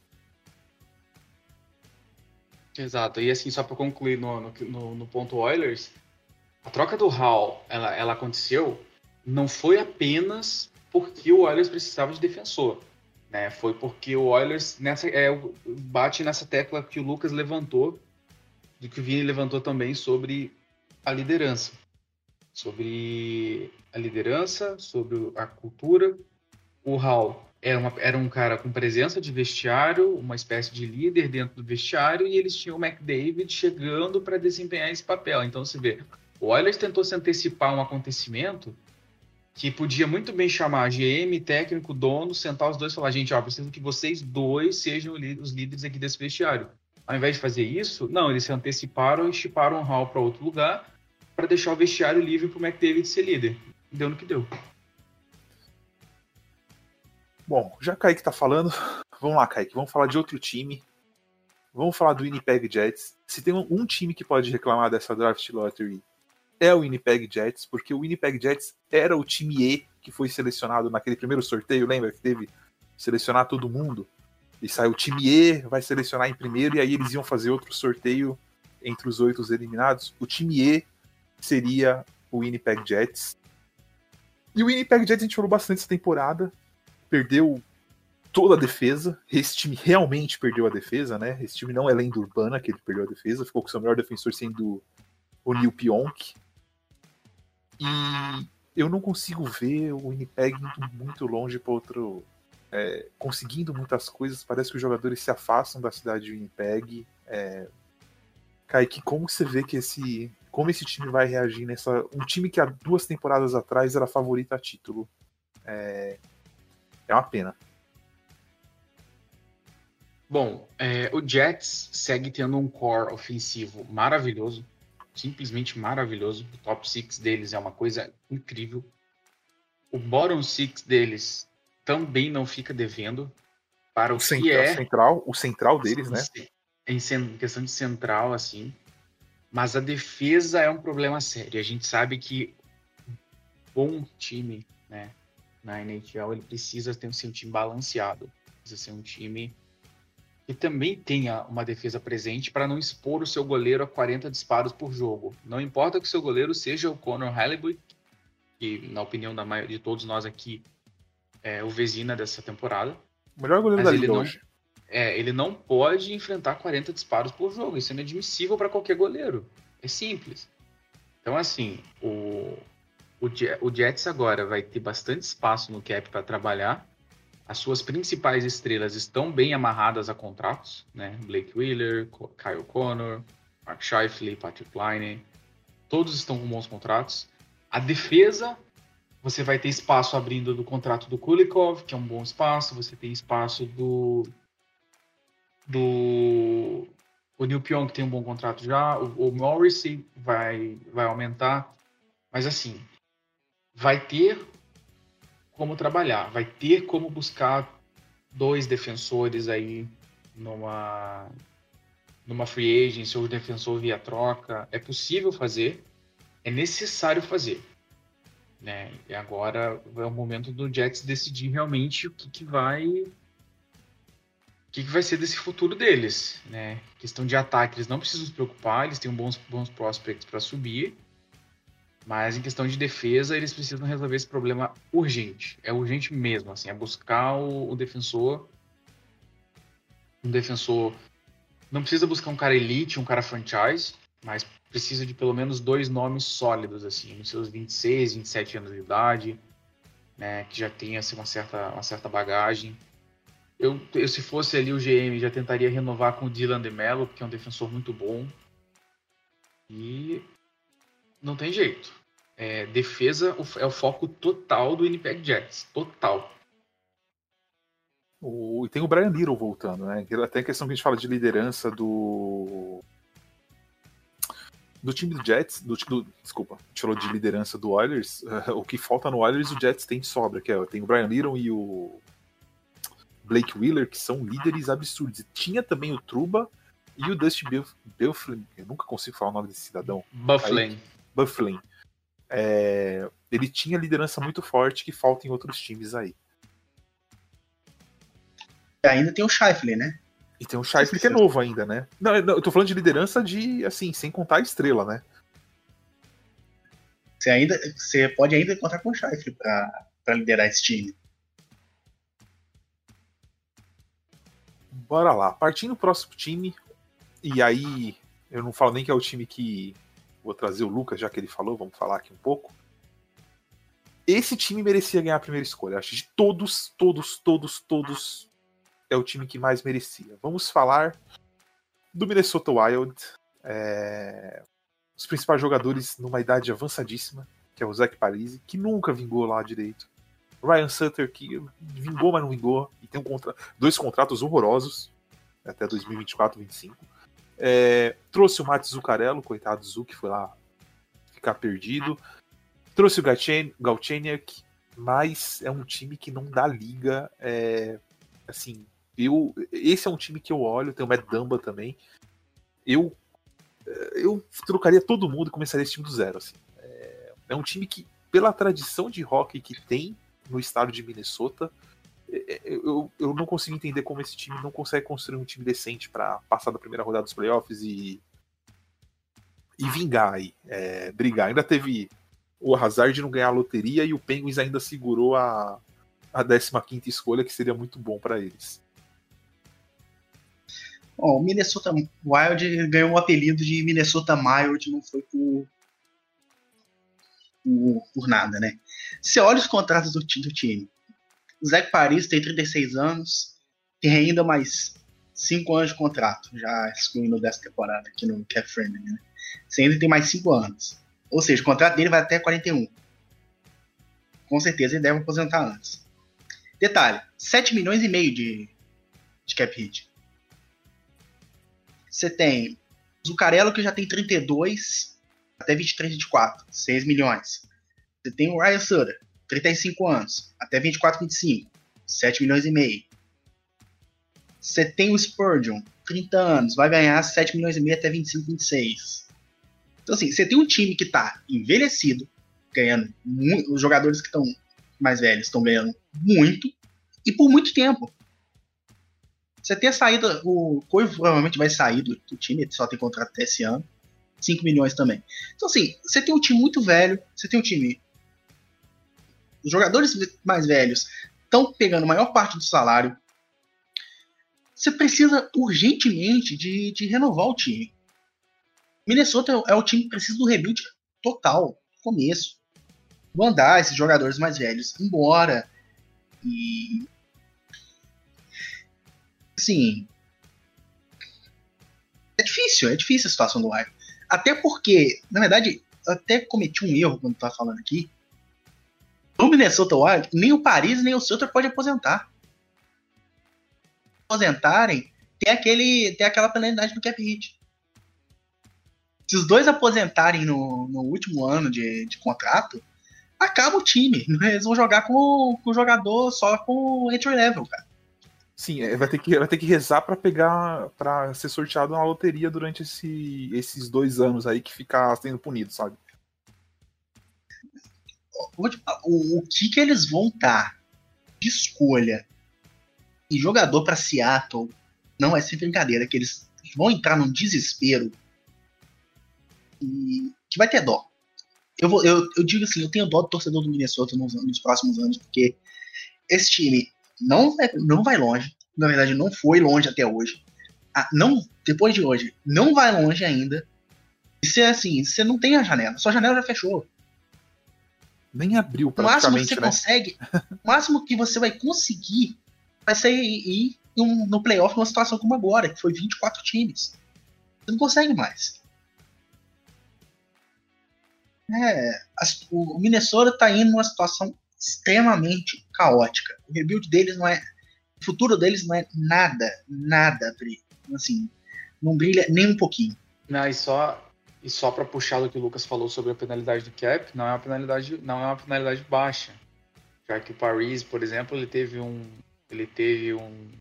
Exato. E assim, só para concluir no, no, no, ponto Oilers, a troca do Hall, ela, ela aconteceu não foi apenas porque o Oilers precisava de defensor. Né? Foi porque o Oilers nessa, é, bate nessa tecla que o Lucas levantou, do que o Vini levantou também sobre a liderança. Sobre a liderança, sobre a cultura. O Hall era, uma, era um cara com presença de vestiário, uma espécie de líder dentro do vestiário, e eles tinham o McDavid chegando para desempenhar esse papel. Então você vê, o Oilers tentou se antecipar a um acontecimento que podia muito bem chamar GM, técnico, dono, sentar os dois e falar, gente, ó, preciso que vocês dois sejam os líderes aqui desse vestiário. Ao invés de fazer isso, não, eles se anteciparam e chiparam o Hall para outro lugar para deixar o vestiário livre para o McDavid ser líder. Deu no que deu. Bom, já Kaique tá falando, vamos lá, Kaique, vamos falar de outro time. Vamos falar do Winnipeg Jets. Se tem um time que pode reclamar dessa draft lottery é o Winnipeg Jets, porque o Winnipeg Jets era o time E que foi selecionado naquele primeiro sorteio, lembra que teve selecionar todo mundo? E saiu o time E, vai selecionar em primeiro, e aí eles iam fazer outro sorteio entre os oito eliminados. O time E seria o Winnipeg Jets. E o Winnipeg Jets a gente falou bastante essa temporada perdeu toda a defesa. Esse time realmente perdeu a defesa, né? Esse time não é lenda urbana que ele perdeu a defesa. Ficou com seu melhor defensor sendo o Neil Pionk. E eu não consigo ver o Winnipeg indo muito longe para outro. É, conseguindo muitas coisas. Parece que os jogadores se afastam da cidade de Winnipeg. É... Kaique, como você vê que esse. Como esse time vai reagir nessa. Um time que há duas temporadas atrás era favorito a título. É, é uma pena. Bom, é, o Jets segue tendo um core ofensivo maravilhoso, simplesmente maravilhoso. O top 6 deles é uma coisa incrível. O bottom 6 deles também não fica devendo para o, o que central, é central, o central deles, né? Em questão de central, assim. Mas a defesa é um problema sério. A gente sabe que um bom time, né? na NHL, ele precisa ter um time balanceado. Precisa ser um time que também tenha uma defesa presente para não expor o seu goleiro a 40 disparos por jogo. Não importa que o seu goleiro seja o Conor Halliburton, que na opinião da maioria de todos nós aqui é o Vezina dessa temporada. O melhor goleiro da liga hoje. É, ele não pode enfrentar 40 disparos por jogo. Isso é inadmissível para qualquer goleiro. É simples. Então, assim, o, o Jets agora vai ter bastante espaço no cap para trabalhar. As suas principais estrelas estão bem amarradas a contratos, né? Blake Wheeler, Kyle Connor, Mark Scheifele, Patrick Line, todos estão com bons contratos. A defesa, você vai ter espaço abrindo do contrato do Kulikov, que é um bom espaço. Você tem espaço do do o Neil que tem um bom contrato já. O, o Morrissey vai vai aumentar. Mas assim, vai ter como trabalhar, vai ter como buscar dois defensores aí numa numa free agency ou defensor via troca. É possível fazer. é necessário fazer. Né? E agora é o momento do Jets decidir realmente o que, que vai. O que, que vai ser desse futuro deles, né? Questão de ataque, eles não precisam se preocupar, eles têm bons, bons prospects para subir, mas em questão de defesa, eles precisam resolver esse problema urgente. É urgente mesmo, assim, é buscar o, o defensor. Um defensor. Não precisa buscar um cara elite, um cara franchise, mas precisa de pelo menos dois nomes sólidos, assim, nos seus 26, 27 anos de idade, né, que já tenha assim, uma, certa, uma certa bagagem. Eu, eu, se fosse ali o GM, já tentaria renovar com o Dylan DeMello, que é um defensor muito bom. E não tem jeito. É, defesa é o foco total do Winnipeg Jets. Total. O, e tem o Brian Little voltando, né? Até a questão que a gente fala de liderança do. Do time do Jets, do, do desculpa, a gente falou de liderança do Oilers. Uh, o que falta no Oilers, o Jets tem de sobra, que é, tem o Brian Little e o Blake Wheeler, que são líderes absurdos. E tinha também o Truba e o Dusty Belflin, eu nunca consigo falar o nome desse cidadão. Bufflin. Bufflin. É, ele tinha liderança muito forte que falta em outros times aí. Ainda tem o Scheifele, né? E tem o Scheifele que é novo ainda, né? Não, eu tô falando de liderança de, assim, sem contar a estrela, né? Você, ainda, você pode ainda contar com o Scheifele pra, pra liderar esse time. Bora lá. Partindo pro próximo time, e aí eu não falo nem que é o time que Vou trazer o Lucas, já que ele falou, vamos falar aqui um pouco. Esse time merecia ganhar a primeira escolha. Acho que de todos, todos, todos, todos, é o time que mais merecia. Vamos falar do Minnesota Wild. É... Os principais jogadores numa idade avançadíssima, que é o Zach Parise, que nunca vingou lá direito. Ryan Sutter, que vingou, mas não vingou, e tem um contra... dois contratos horrorosos, até 2024, 2025. É, trouxe o Mats Zuccarello, coitado do que foi lá ficar perdido. Trouxe o Galchenyuk, mas é um time que não dá liga. É, assim, eu, esse é um time que eu olho, tem o Matt Dumba também. Eu, eu trocaria todo mundo e começaria esse time do zero. Assim. É, é um time que, pela tradição de hockey que tem no estado de Minnesota, é, é, eu, eu não consigo entender como esse time não consegue construir um time decente para passar da primeira rodada dos playoffs e e vingar aí, é, brigar. Ainda teve o Hazard não ganhar a loteria e o Penguins ainda segurou a, a 15 escolha, que seria muito bom para eles. Bom, o Minnesota Wild ganhou o apelido de Minnesota Mild, não foi por, por, por, nada, né? Você olha os contratos do, do time. Zach Paris tem 36 anos, tem ainda mais 5 anos de contrato, já excluindo dessa temporada aqui no Cap Friendly, né? Você ainda tem mais 5 anos. Ou seja, o contrato dele vai até 41. Com certeza ele deve aposentar antes. Detalhe: 7 milhões e meio de, de cap hit. Você tem Zucarello, que já tem 32 até 23, 24, 6 milhões. Você tem o Ryan Sutter, 35 anos, até 24, 25, 7 milhões e meio. Você tem o Spurgeon, 30 anos, vai ganhar 7 milhões e meio até 25, 26. Então, assim, você tem um time que está envelhecido, ganhando muito, os jogadores que estão mais velhos estão ganhando muito, e por muito tempo. Você tem a saída, o Coivo provavelmente vai sair do, do time, ele só tem contrato até esse ano. 5 milhões também. Então, assim, você tem um time muito velho, você tem um time os jogadores mais velhos estão pegando a maior parte do salário. Você precisa urgentemente de, de renovar o time. Minnesota é o time que precisa do rebuild total, começo. Mandar esses jogadores mais velhos embora. E. Assim. É difícil, é difícil a situação do Wild. Até porque, na verdade, eu até cometi um erro quando estava falando aqui no Minnesota Wild, nem o Paris nem o Sutter pode aposentar. Aposentarem, tem, aquele, tem aquela penalidade do cap hit. Se os dois aposentarem no, no último ano de, de contrato, acaba o time. Eles vão jogar com, com o jogador só com entry level, cara. Sim, é, vai ter que, vai ter que rezar para pegar, para ser sorteado na loteria durante esse, esses dois anos aí que ficar sendo punido, sabe? O, o que que eles vão dar de escolha e jogador para Seattle não é sem brincadeira, que eles vão entrar num desespero e que vai ter dó. Eu, vou, eu, eu digo assim, eu tenho dó do torcedor do Minnesota nos, nos próximos anos, porque esse time não vai, não vai longe, na verdade não foi longe até hoje. Ah, não, depois de hoje, não vai longe ainda. E se é assim, você não tem a janela, sua janela já fechou. Nem abriu O máximo que praticamente, você né? consegue, o máximo que você vai conseguir vai ser ir no playoff numa situação como agora, que foi 24 times. Você não consegue mais. É, as- o Minnesota tá indo numa situação extremamente caótica. O rebuild deles não é. O futuro deles não é nada, nada, assim, não brilha nem um pouquinho. Não, e só, e só para puxar do que o Lucas falou sobre a penalidade do cap, não é uma penalidade, não é uma penalidade baixa. Já que o Paris, por exemplo, ele teve um. Ele teve um.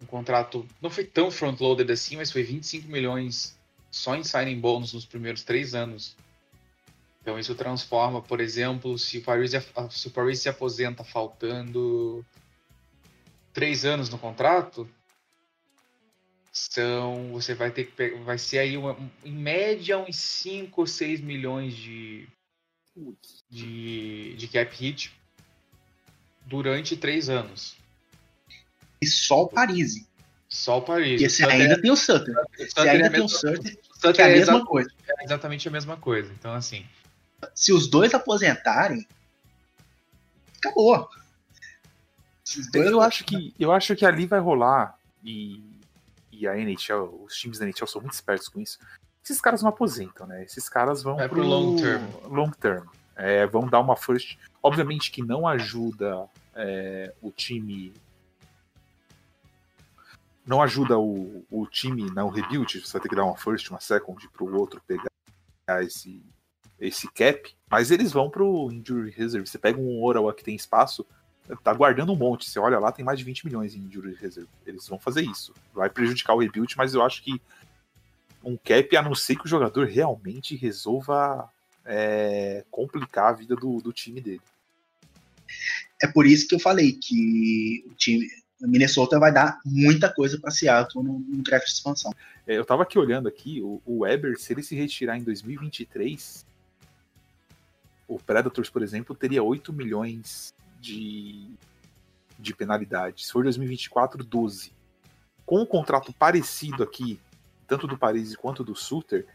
Um contrato. Não foi tão front-loaded assim, mas foi 25 milhões só em signing bônus nos primeiros três anos. Então isso transforma, por exemplo, se o Paris, se o Paris se aposenta faltando três anos no contrato, são você vai ter que vai ser aí uma- em média uns 5 ou 6 milhões de de, de cap hit durante três anos. E só o Paris. Só o Paris. E você Sutter- ainda tem o Sutter. Você é ainda a tem o Sutter, que é a é mesma coisa. é exatamente a mesma coisa. Então, assim, Se os dois aposentarem, acabou. Dois Eu acho que eu acho que ali vai rolar e, e a NHL, os times da NHL são muito espertos com isso. Esses caras não aposentam, né? Esses caras vão Vai pro long term. long term. É, vão dar uma first. Obviamente que não ajuda é, o time. Não ajuda o, o time no rebuild. Você vai ter que dar uma first, uma second pro outro pegar esse, esse cap. Mas eles vão pro injury reserve. Você pega um Ottawa que tem espaço, tá guardando um monte. Você olha lá, tem mais de 20 milhões em injury reserve. Eles vão fazer isso. Vai prejudicar o rebuild, mas eu acho que um cap, a não ser que o jogador realmente resolva é, complicar a vida do, do time dele. É por isso que eu falei que o time Minnesota vai dar muita coisa para Seattle no, no draft de expansão. É, eu tava aqui olhando aqui, o, o Weber, se ele se retirar em 2023, o Predators, por exemplo, teria 8 milhões de, de penalidade. Se for 2024, 12. Com um contrato parecido aqui, tanto do Paris quanto do Suter,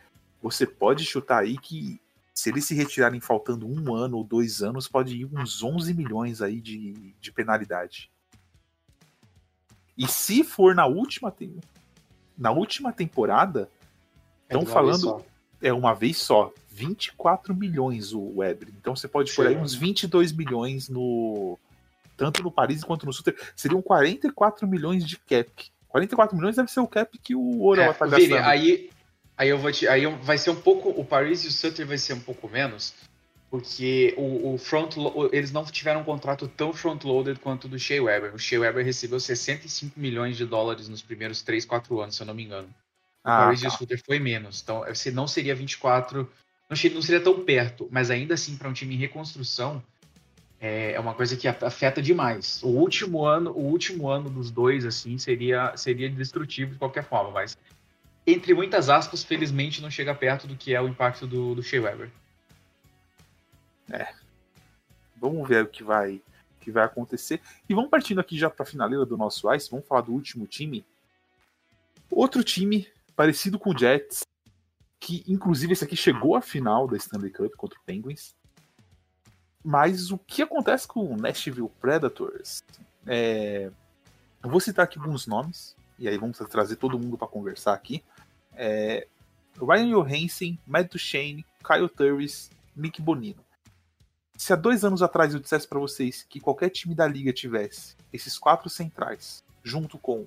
você pode chutar aí que se eles se retirarem faltando um ano ou dois anos, pode ir uns 11 milhões aí de, de penalidade. E se for na última, tem- na última temporada, é Tão de uma vez falando- é uma vez só. 24 milhões o Weber. Então você pode pôr aí uns 22 milhões no. Tanto no Paris quanto no Suter. Seriam 44 milhões de cap. 44 milhões deve ser o cap que o Ouro É, Vini, gastando. aí, aí eu vou te, aí vai ser um pouco o Paris e o Sutter vai ser um pouco menos, porque o, o front eles não tiveram um contrato tão front loaded quanto o do Shea Weber. O Shea Weber recebeu 65 milhões de dólares nos primeiros 3, 4 anos, se eu não me engano. O Ah, Paris e o tá. Sutter foi menos. Então, se não seria 24, não seria, tão perto, mas ainda assim para um time em reconstrução é, é uma coisa que afeta demais. O último ano, o último ano dos dois assim seria seria destrutivo de qualquer forma, mas entre muitas aspas, felizmente não chega perto do que é o impacto do, do Shea Weber. Vamos ver o que vai, que vai acontecer. E vamos partindo aqui já para a finaleira do nosso Ice. Vamos falar do último time. Outro time parecido com o Jets, que inclusive esse aqui chegou à final da Stanley Cup contra o Penguins. Mas o que acontece com o Nashville Predators? É, Eu vou citar aqui alguns nomes, e aí vamos trazer todo mundo para conversar aqui. É, Ryan Johansen, Matt Duchene, Kyle Turris, Nick Bonino. Se há dois anos atrás eu dissesse para vocês que qualquer time da liga tivesse esses quatro centrais, junto com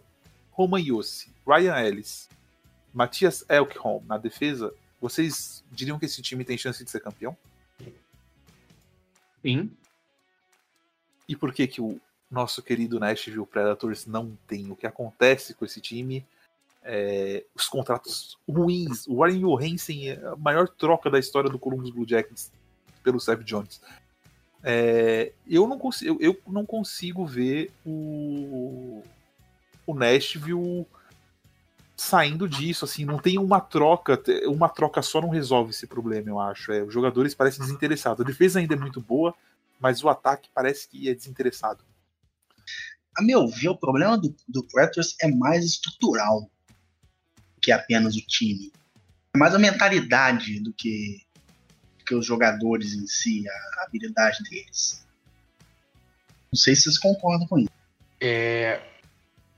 Roman Yossi, Ryan Ellis, Matias Elkholm na defesa, vocês diriam que esse time tem chance de ser campeão? Sim. E por que que o nosso querido Nashville Predators não tem? O que acontece com esse time? É, os contratos ruins. O Ryan Johansen é a maior troca da história do Columbus Blue Jackets pelo Seth Jones. É, eu, não consigo, eu, eu não consigo ver o, o Nashville saindo disso, assim, não tem uma troca, uma troca só não resolve esse problema, eu acho. É, os jogadores parecem desinteressados. A defesa ainda é muito boa, mas o ataque parece que é desinteressado. A meu ver, o problema do, do Predators é mais estrutural que apenas o time. É mais a mentalidade do que, do que os jogadores em si, a, a habilidade deles. Não sei se vocês concordam com isso. É,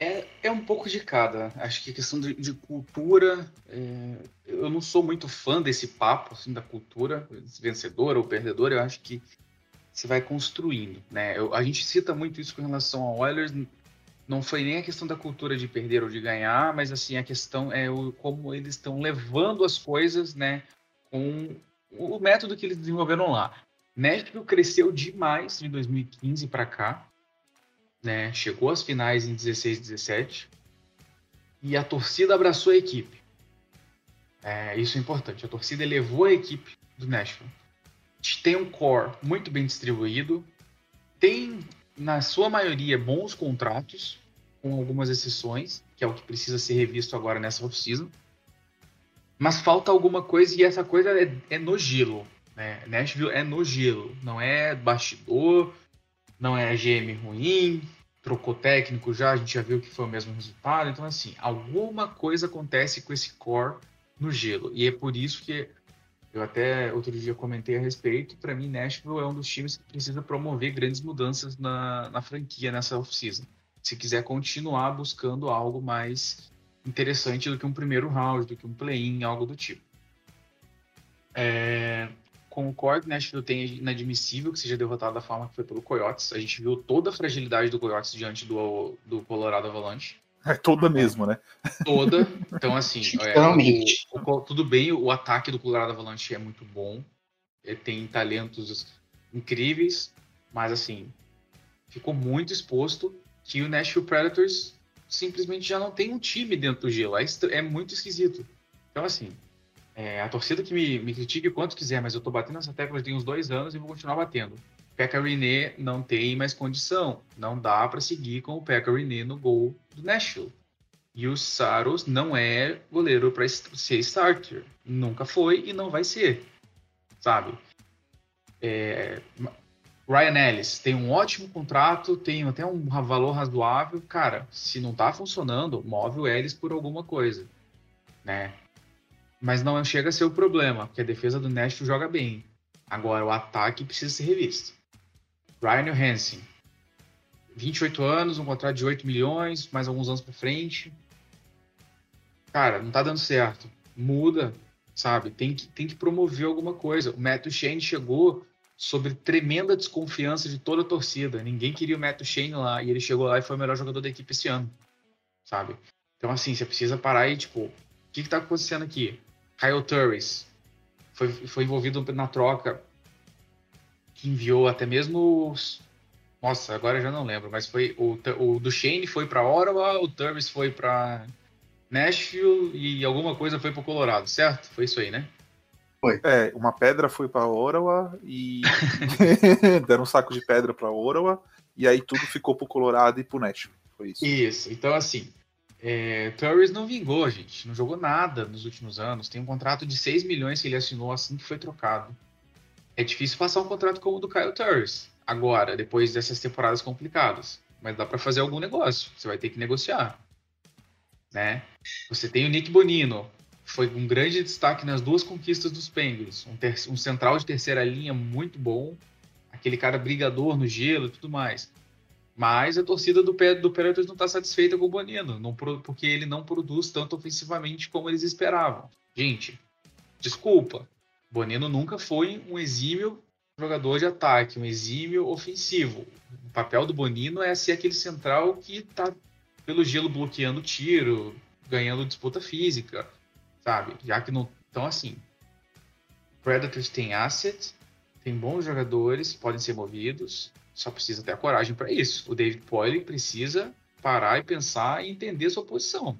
é, é um pouco de cada. Acho que a questão de, de cultura. É, eu não sou muito fã desse papo assim, da cultura, vencedora ou perdedora. Eu acho que você vai construindo. Né? Eu, a gente cita muito isso com relação ao Oilers. Não foi nem a questão da cultura de perder ou de ganhar, mas assim a questão é o, como eles estão levando as coisas, né, com o método que eles desenvolveram lá. Nashville cresceu demais de 2015 para cá né? Chegou às finais em 16 17 e a torcida abraçou a equipe. É, isso é importante. A torcida elevou a equipe do Nashville. Tem um core muito bem distribuído, tem na sua maioria bons contratos, com algumas exceções, que é o que precisa ser revisto agora nessa off-season. Mas falta alguma coisa e essa coisa é, é no gelo. Né? Nashville é no gelo, não é bastidor, não é GM ruim, trocou técnico já, a gente já viu que foi o mesmo resultado. Então, assim, alguma coisa acontece com esse core no gelo. E é por isso que eu até outro dia comentei a respeito. Para mim, Nashville é um dos times que precisa promover grandes mudanças na, na franquia nessa off-season. Se quiser continuar buscando algo mais interessante do que um primeiro round, do que um play-in, algo do tipo. É, concordo que Nashville tem inadmissível que seja derrotado da forma que foi pelo Coyotes. A gente viu toda a fragilidade do Coyotes diante do, do Colorado Avalanche. É toda mesmo, né? Toda. Então, assim, é, o, o, tudo bem, o ataque do Colorado Avalanche é muito bom. Ele tem talentos incríveis, mas, assim, ficou muito exposto que o Nashville Predators simplesmente já não tem um time dentro do gelo. É, é muito esquisito. Então, assim, é, a torcida que me, me critique quanto quiser, mas eu tô batendo essa tecla tem uns dois anos e vou continuar batendo. Pekka Rinne não tem mais condição. Não dá para seguir com o Pekka Rinne no gol do Nashville. E o Saros não é goleiro para ser starter. Nunca foi e não vai ser. Sabe? É... Ryan Ellis tem um ótimo contrato, tem até um valor razoável. Cara, se não tá funcionando, move o Ellis por alguma coisa. Né? Mas não chega a ser o problema, porque a defesa do Nashville joga bem. Agora, o ataque precisa ser revisto. Ryan Hansen, 28 anos, um contrato de 8 milhões, mais alguns anos para frente. Cara, não tá dando certo. Muda, sabe? Tem que, tem que promover alguma coisa. O Matt Shane chegou sobre tremenda desconfiança de toda a torcida. Ninguém queria o Matt Shane lá e ele chegou lá e foi o melhor jogador da equipe esse ano, sabe? Então, assim, você precisa parar e, tipo, o que, que tá acontecendo aqui? Kyle Turris foi, foi envolvido na troca que enviou até mesmo os... Nossa, agora eu já não lembro, mas foi o, o Duchesne foi para Ottawa, o Turris foi para Nashville e alguma coisa foi para Colorado, certo? Foi isso aí, né? Foi. É, uma pedra foi para Ottawa e deram um saco de pedra para Ottawa e aí tudo ficou pro Colorado e pro Nashville. Foi isso. Isso. Então assim, é, Turris não vingou, gente. Não jogou nada nos últimos anos. Tem um contrato de 6 milhões que ele assinou assim que foi trocado. É difícil passar um contrato como o do Kyle Turris. Agora, depois dessas temporadas complicadas. Mas dá para fazer algum negócio. Você vai ter que negociar. Né? Você tem o Nick Bonino. Foi um grande destaque nas duas conquistas dos Penguins. Um, ter um central de terceira linha muito bom. Aquele cara brigador no gelo e tudo mais. Mas a torcida do, do Predators não está satisfeita com o Bonino, não, porque ele não produz tanto ofensivamente como eles esperavam. Gente, desculpa, Bonino nunca foi um exímio jogador de ataque, um exímio ofensivo. O papel do Bonino é ser aquele central que está pelo gelo bloqueando tiro, ganhando disputa física, sabe? Já que não. Então, assim, Predators tem asset, tem bons jogadores, podem ser movidos, só precisa ter a coragem para isso. O David Poyle precisa parar e pensar e entender sua posição.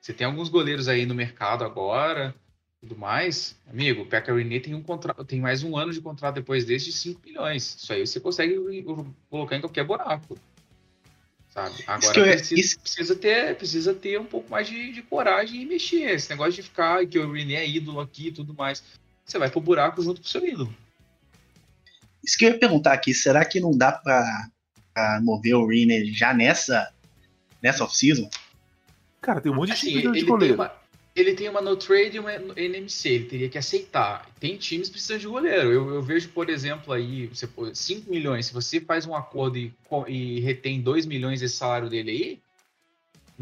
Você tem alguns goleiros aí no mercado agora, tudo mais, amigo, o Pekka Rinne tem, um contrato, tem mais um ano de contrato depois desse de 5 milhões. Isso aí você consegue colocar em qualquer buraco. Sabe? Agora eu- precisa, isso- precisa ter, precisa ter um pouco mais de, de coragem e mexer. Esse negócio de ficar que o Rinne é ídolo aqui e tudo mais. Você vai pro buraco junto com o seu ídolo. Isso que eu ia perguntar aqui, será que não dá pra, pra mover o Riner já nessa, nessa off-season? Cara, tem um monte de Assim, time ele, de tem goleiro. uma, ele tem uma no trade e uma NMC, ele teria que aceitar. Tem times que precisam de goleiro. Eu, eu vejo, por exemplo, aí, você pô, 5 milhões, se você faz um acordo e, e retém 2 milhões desse salário dele aí,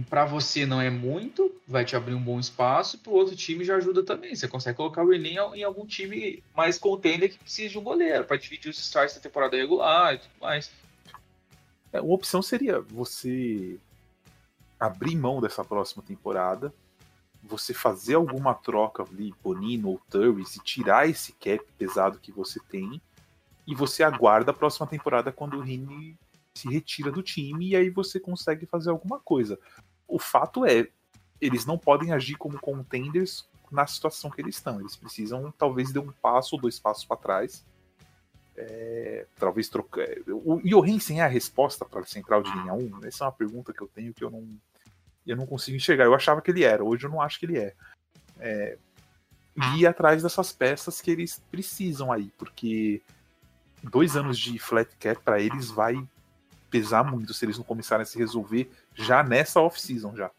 pra você não é muito, vai te abrir um bom espaço, pro outro time já ajuda também. Você consegue colocar o René em algum time mais contender que precisa de um goleiro, pra dividir os starts da temporada regular e tudo mais. É, uma opção seria você abrir mão dessa próxima temporada, você fazer alguma troca ali, Bonino ou Turris, e tirar esse cap pesado que você tem, e você aguarda a próxima temporada quando o Rini se retira do time, e aí você consegue fazer alguma coisa. O fato é, eles não podem agir como contenders na situação que eles estão. Eles precisam, talvez, dar um passo ou dois passos para trás é, talvez trocar. O Johansen é a resposta para a central de linha 1? Essa é uma pergunta que eu tenho que eu não, eu não consigo enxergar. Eu achava que ele era, hoje eu não acho que ele é. é e ir atrás dessas peças que eles precisam aí, porque dois anos de flat cap para eles vai pesar muito se eles não começarem a se resolver já nessa off-season já.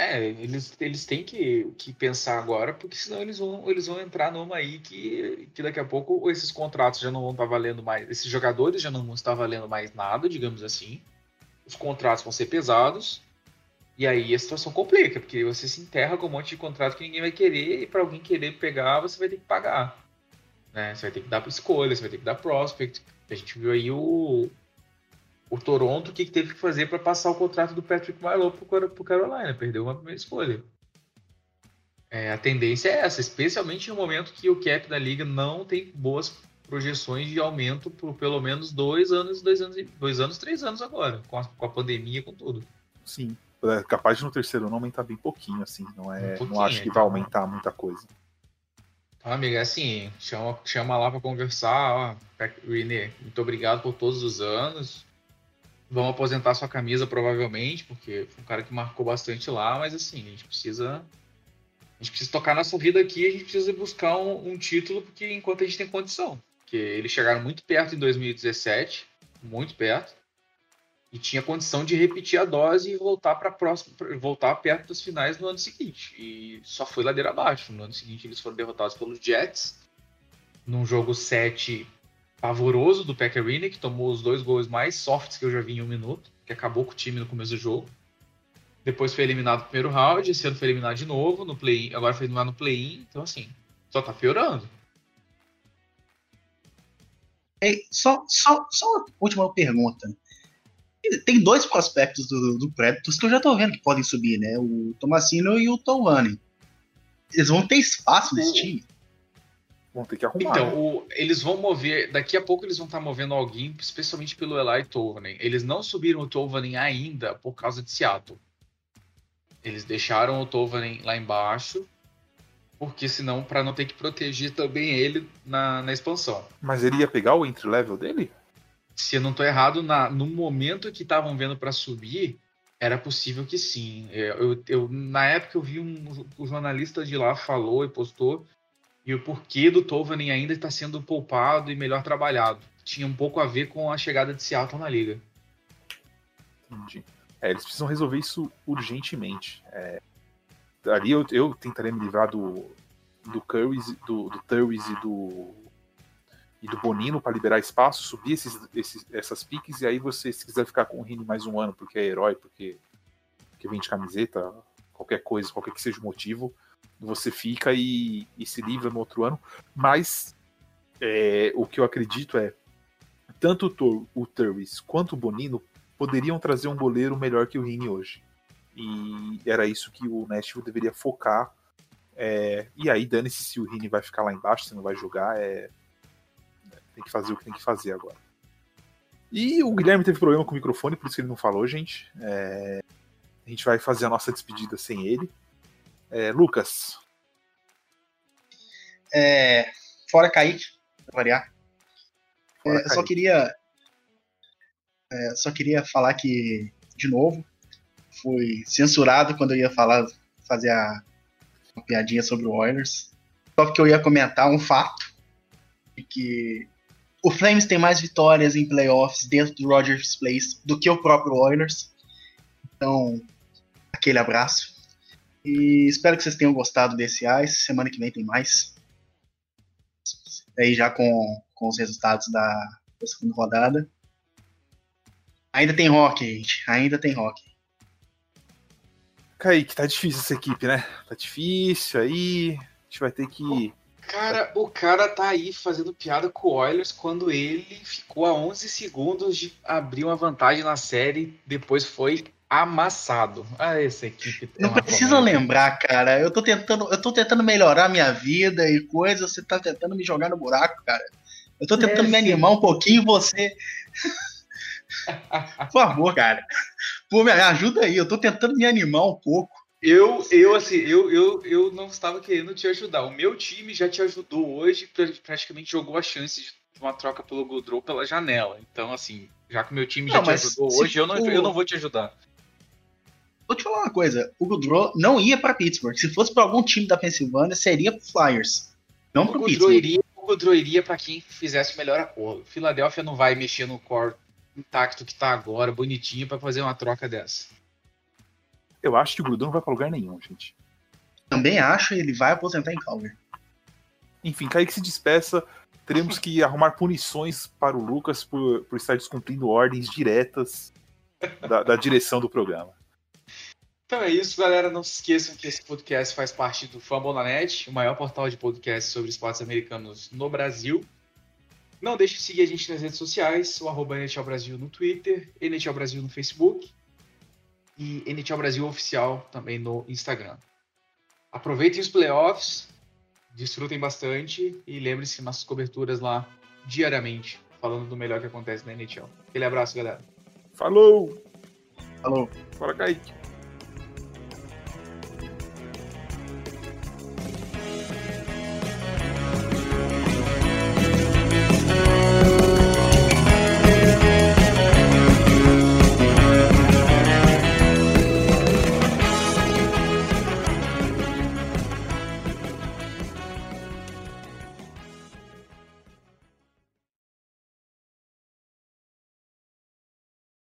É, eles, eles têm que, que pensar agora, porque senão eles vão, eles vão entrar numa aí que, que daqui a pouco esses contratos já não vão estar valendo mais, esses jogadores já não vão estar valendo mais nada, digamos assim. Os contratos vão ser pesados, e aí a situação complica, porque você se enterra com um monte de contrato que ninguém vai querer, e para alguém querer pegar, você vai ter que pagar. Né? Você vai ter que dar escolha, você vai ter que dar prospect. A gente viu aí o, o Toronto, o que, que teve que fazer para passar o contrato do Patrick Marlowe pro, pro Carolina? Perdeu uma primeira escolha. É, a tendência é essa, especialmente no momento que o cap da liga não tem boas projeções de aumento por pelo menos dois anos, dois anos, dois anos, três anos agora, com a, com a pandemia, com tudo. Sim. É capaz de no terceiro ano aumentar bem pouquinho, assim. Não, é, Um pouquinho, não acho que vai aumentar muita coisa. Então, amiga, é assim, chama, chama lá para conversar, ó, René, muito obrigado por todos os anos. Vamos aposentar sua camisa, provavelmente, porque foi um cara que marcou bastante lá, mas assim, a gente precisa. A gente precisa tocar nossa vida aqui, a gente precisa buscar um, um título, porque enquanto a gente tem condição. Porque eles chegaram muito perto em 2017, muito perto, e tinha condição de repetir a dose e voltar para próximo, voltar perto das finais no ano seguinte. E só foi ladeira abaixo. No ano seguinte eles foram derrotados pelos Jets, num jogo 7 pavoroso do Arena, que tomou os dois gols mais softs que eu já vi em um minuto, que acabou com o time no começo do jogo. Depois foi eliminado no primeiro round, esse ano foi eliminado de novo, no play agora foi eliminado no play-in, então assim, só tá piorando. É, só, só, só uma última pergunta. Tem dois prospectos do, do Predators que eu já tô vendo que podem subir, né? O Tomasino e o Tovani. Eles vão ter espaço nesse time? Vão ter que arrumar. Então, né? o- eles vão mover. Daqui a pouco eles vão estar movendo alguém, especialmente pelo Eli Tovanen. Eles não subiram o Tovanen ainda por causa de Seattle. Eles deixaram o Tovanen lá embaixo, porque senão, para não ter que proteger também ele na, na expansão. Mas ele ia pegar o entry level dele? Se eu não estou errado, na, no momento que estavam vendo para subir, era possível que sim. É, Eu, eu- na época eu vi um, o jornalista de lá falou e postou e o porquê do Tovanen ainda está sendo poupado e melhor trabalhado. Tinha um pouco a ver com a chegada de Seattle na liga. Entendi. É, eles precisam resolver isso urgentemente. É, ali eu, eu tentaria me livrar do, do Curry, do, do e do, e do Bonino para liberar espaço, subir esses, esses, essas piques, e aí você, se quiser ficar com o Rini mais um ano porque é herói, porque, porque vende camiseta, qualquer coisa, qualquer que seja o motivo, você fica e, e se livra no outro ano. Mas é, o que eu acredito é tanto o, Tor, o Turris quanto o Bonino poderiam trazer um goleiro melhor que o Rini hoje. E era isso que o Nashville deveria focar. É, e aí, dane-se se o Rini vai ficar lá embaixo, se não vai jogar. É, tem que fazer o que tem que fazer agora. E o Guilherme teve problema com o microfone, por isso que ele não falou, gente. É, a gente vai fazer a nossa despedida sem ele. É, Lucas. É, fora Kaique, pra variar. Fora É, eu só Kaique. queria. é, só queria falar que, de novo, fui censurado quando eu ia falar, fazer a uma piadinha sobre o Oilers. Só porque eu ia comentar um fato de que o Flames tem mais vitórias em playoffs dentro do Rogers Place do que o próprio Oilers. Então, aquele abraço. E espero que vocês tenham gostado desse Ice. Semana que vem tem mais. Aí já com, com os resultados da, da segunda rodada. Ainda tem rock, gente. Ainda tem rock. Kaique, tá difícil essa equipe, né? Tá difícil aí. A gente vai ter que. Cara, o cara tá aí fazendo piada com o Oilers quando ele ficou a 11 segundos de abrir uma vantagem na série, depois foi amassado. Ah, essa equipe tem Não precisa comédia. lembrar, cara. Eu tô tentando, eu tô tentando melhorar minha vida e coisa. Você tá tentando me jogar no buraco, cara. Eu tô tentando É, me animar um pouquinho e você. Por favor, cara. Pô, me ajuda aí. Eu tô tentando me animar um pouco. Eu, eu assim, eu, eu, eu não estava querendo te ajudar. O meu time já te ajudou hoje, pra- praticamente jogou a chance de uma troca pelo Goodrow pela janela. Então, assim, já que o meu time já Não, te ajudou hoje, eu não, for- eu não vou te ajudar. Vou te falar uma coisa. O Goodrow não ia pra Pittsburgh. Se fosse pra algum time da Pensilvânia, seria pro Flyers. Não O pro Goodrow Pittsburgh. iria, o Goodrow iria para quem fizesse o melhor acordo. Filadélfia não vai mexer no core intacto que tá agora, bonitinho, para fazer uma troca dessa. Eu acho que o Grudão não vai pra lugar nenhum, gente. Também acho ele vai aposentar em Calgary. Enfim, Kaique se despeça. Teremos que arrumar punições para o Lucas por, por estar descumprindo ordens diretas da, da direção do programa. Então é isso, galera. Não se esqueçam que esse podcast faz parte do Fambonanet, o maior portal de podcast sobre esportes americanos no Brasil. Não deixe de seguir a gente nas redes sociais, o arroba NHL Brasil no Twitter, NHL Brasil no Facebook e NHL Brasil Oficial também no Instagram. Aproveitem os playoffs, desfrutem bastante e lembre-se que nossas coberturas lá diariamente, falando do melhor que acontece na NHL. Aquele abraço, galera. Falou! Falou. Fala, Kaique.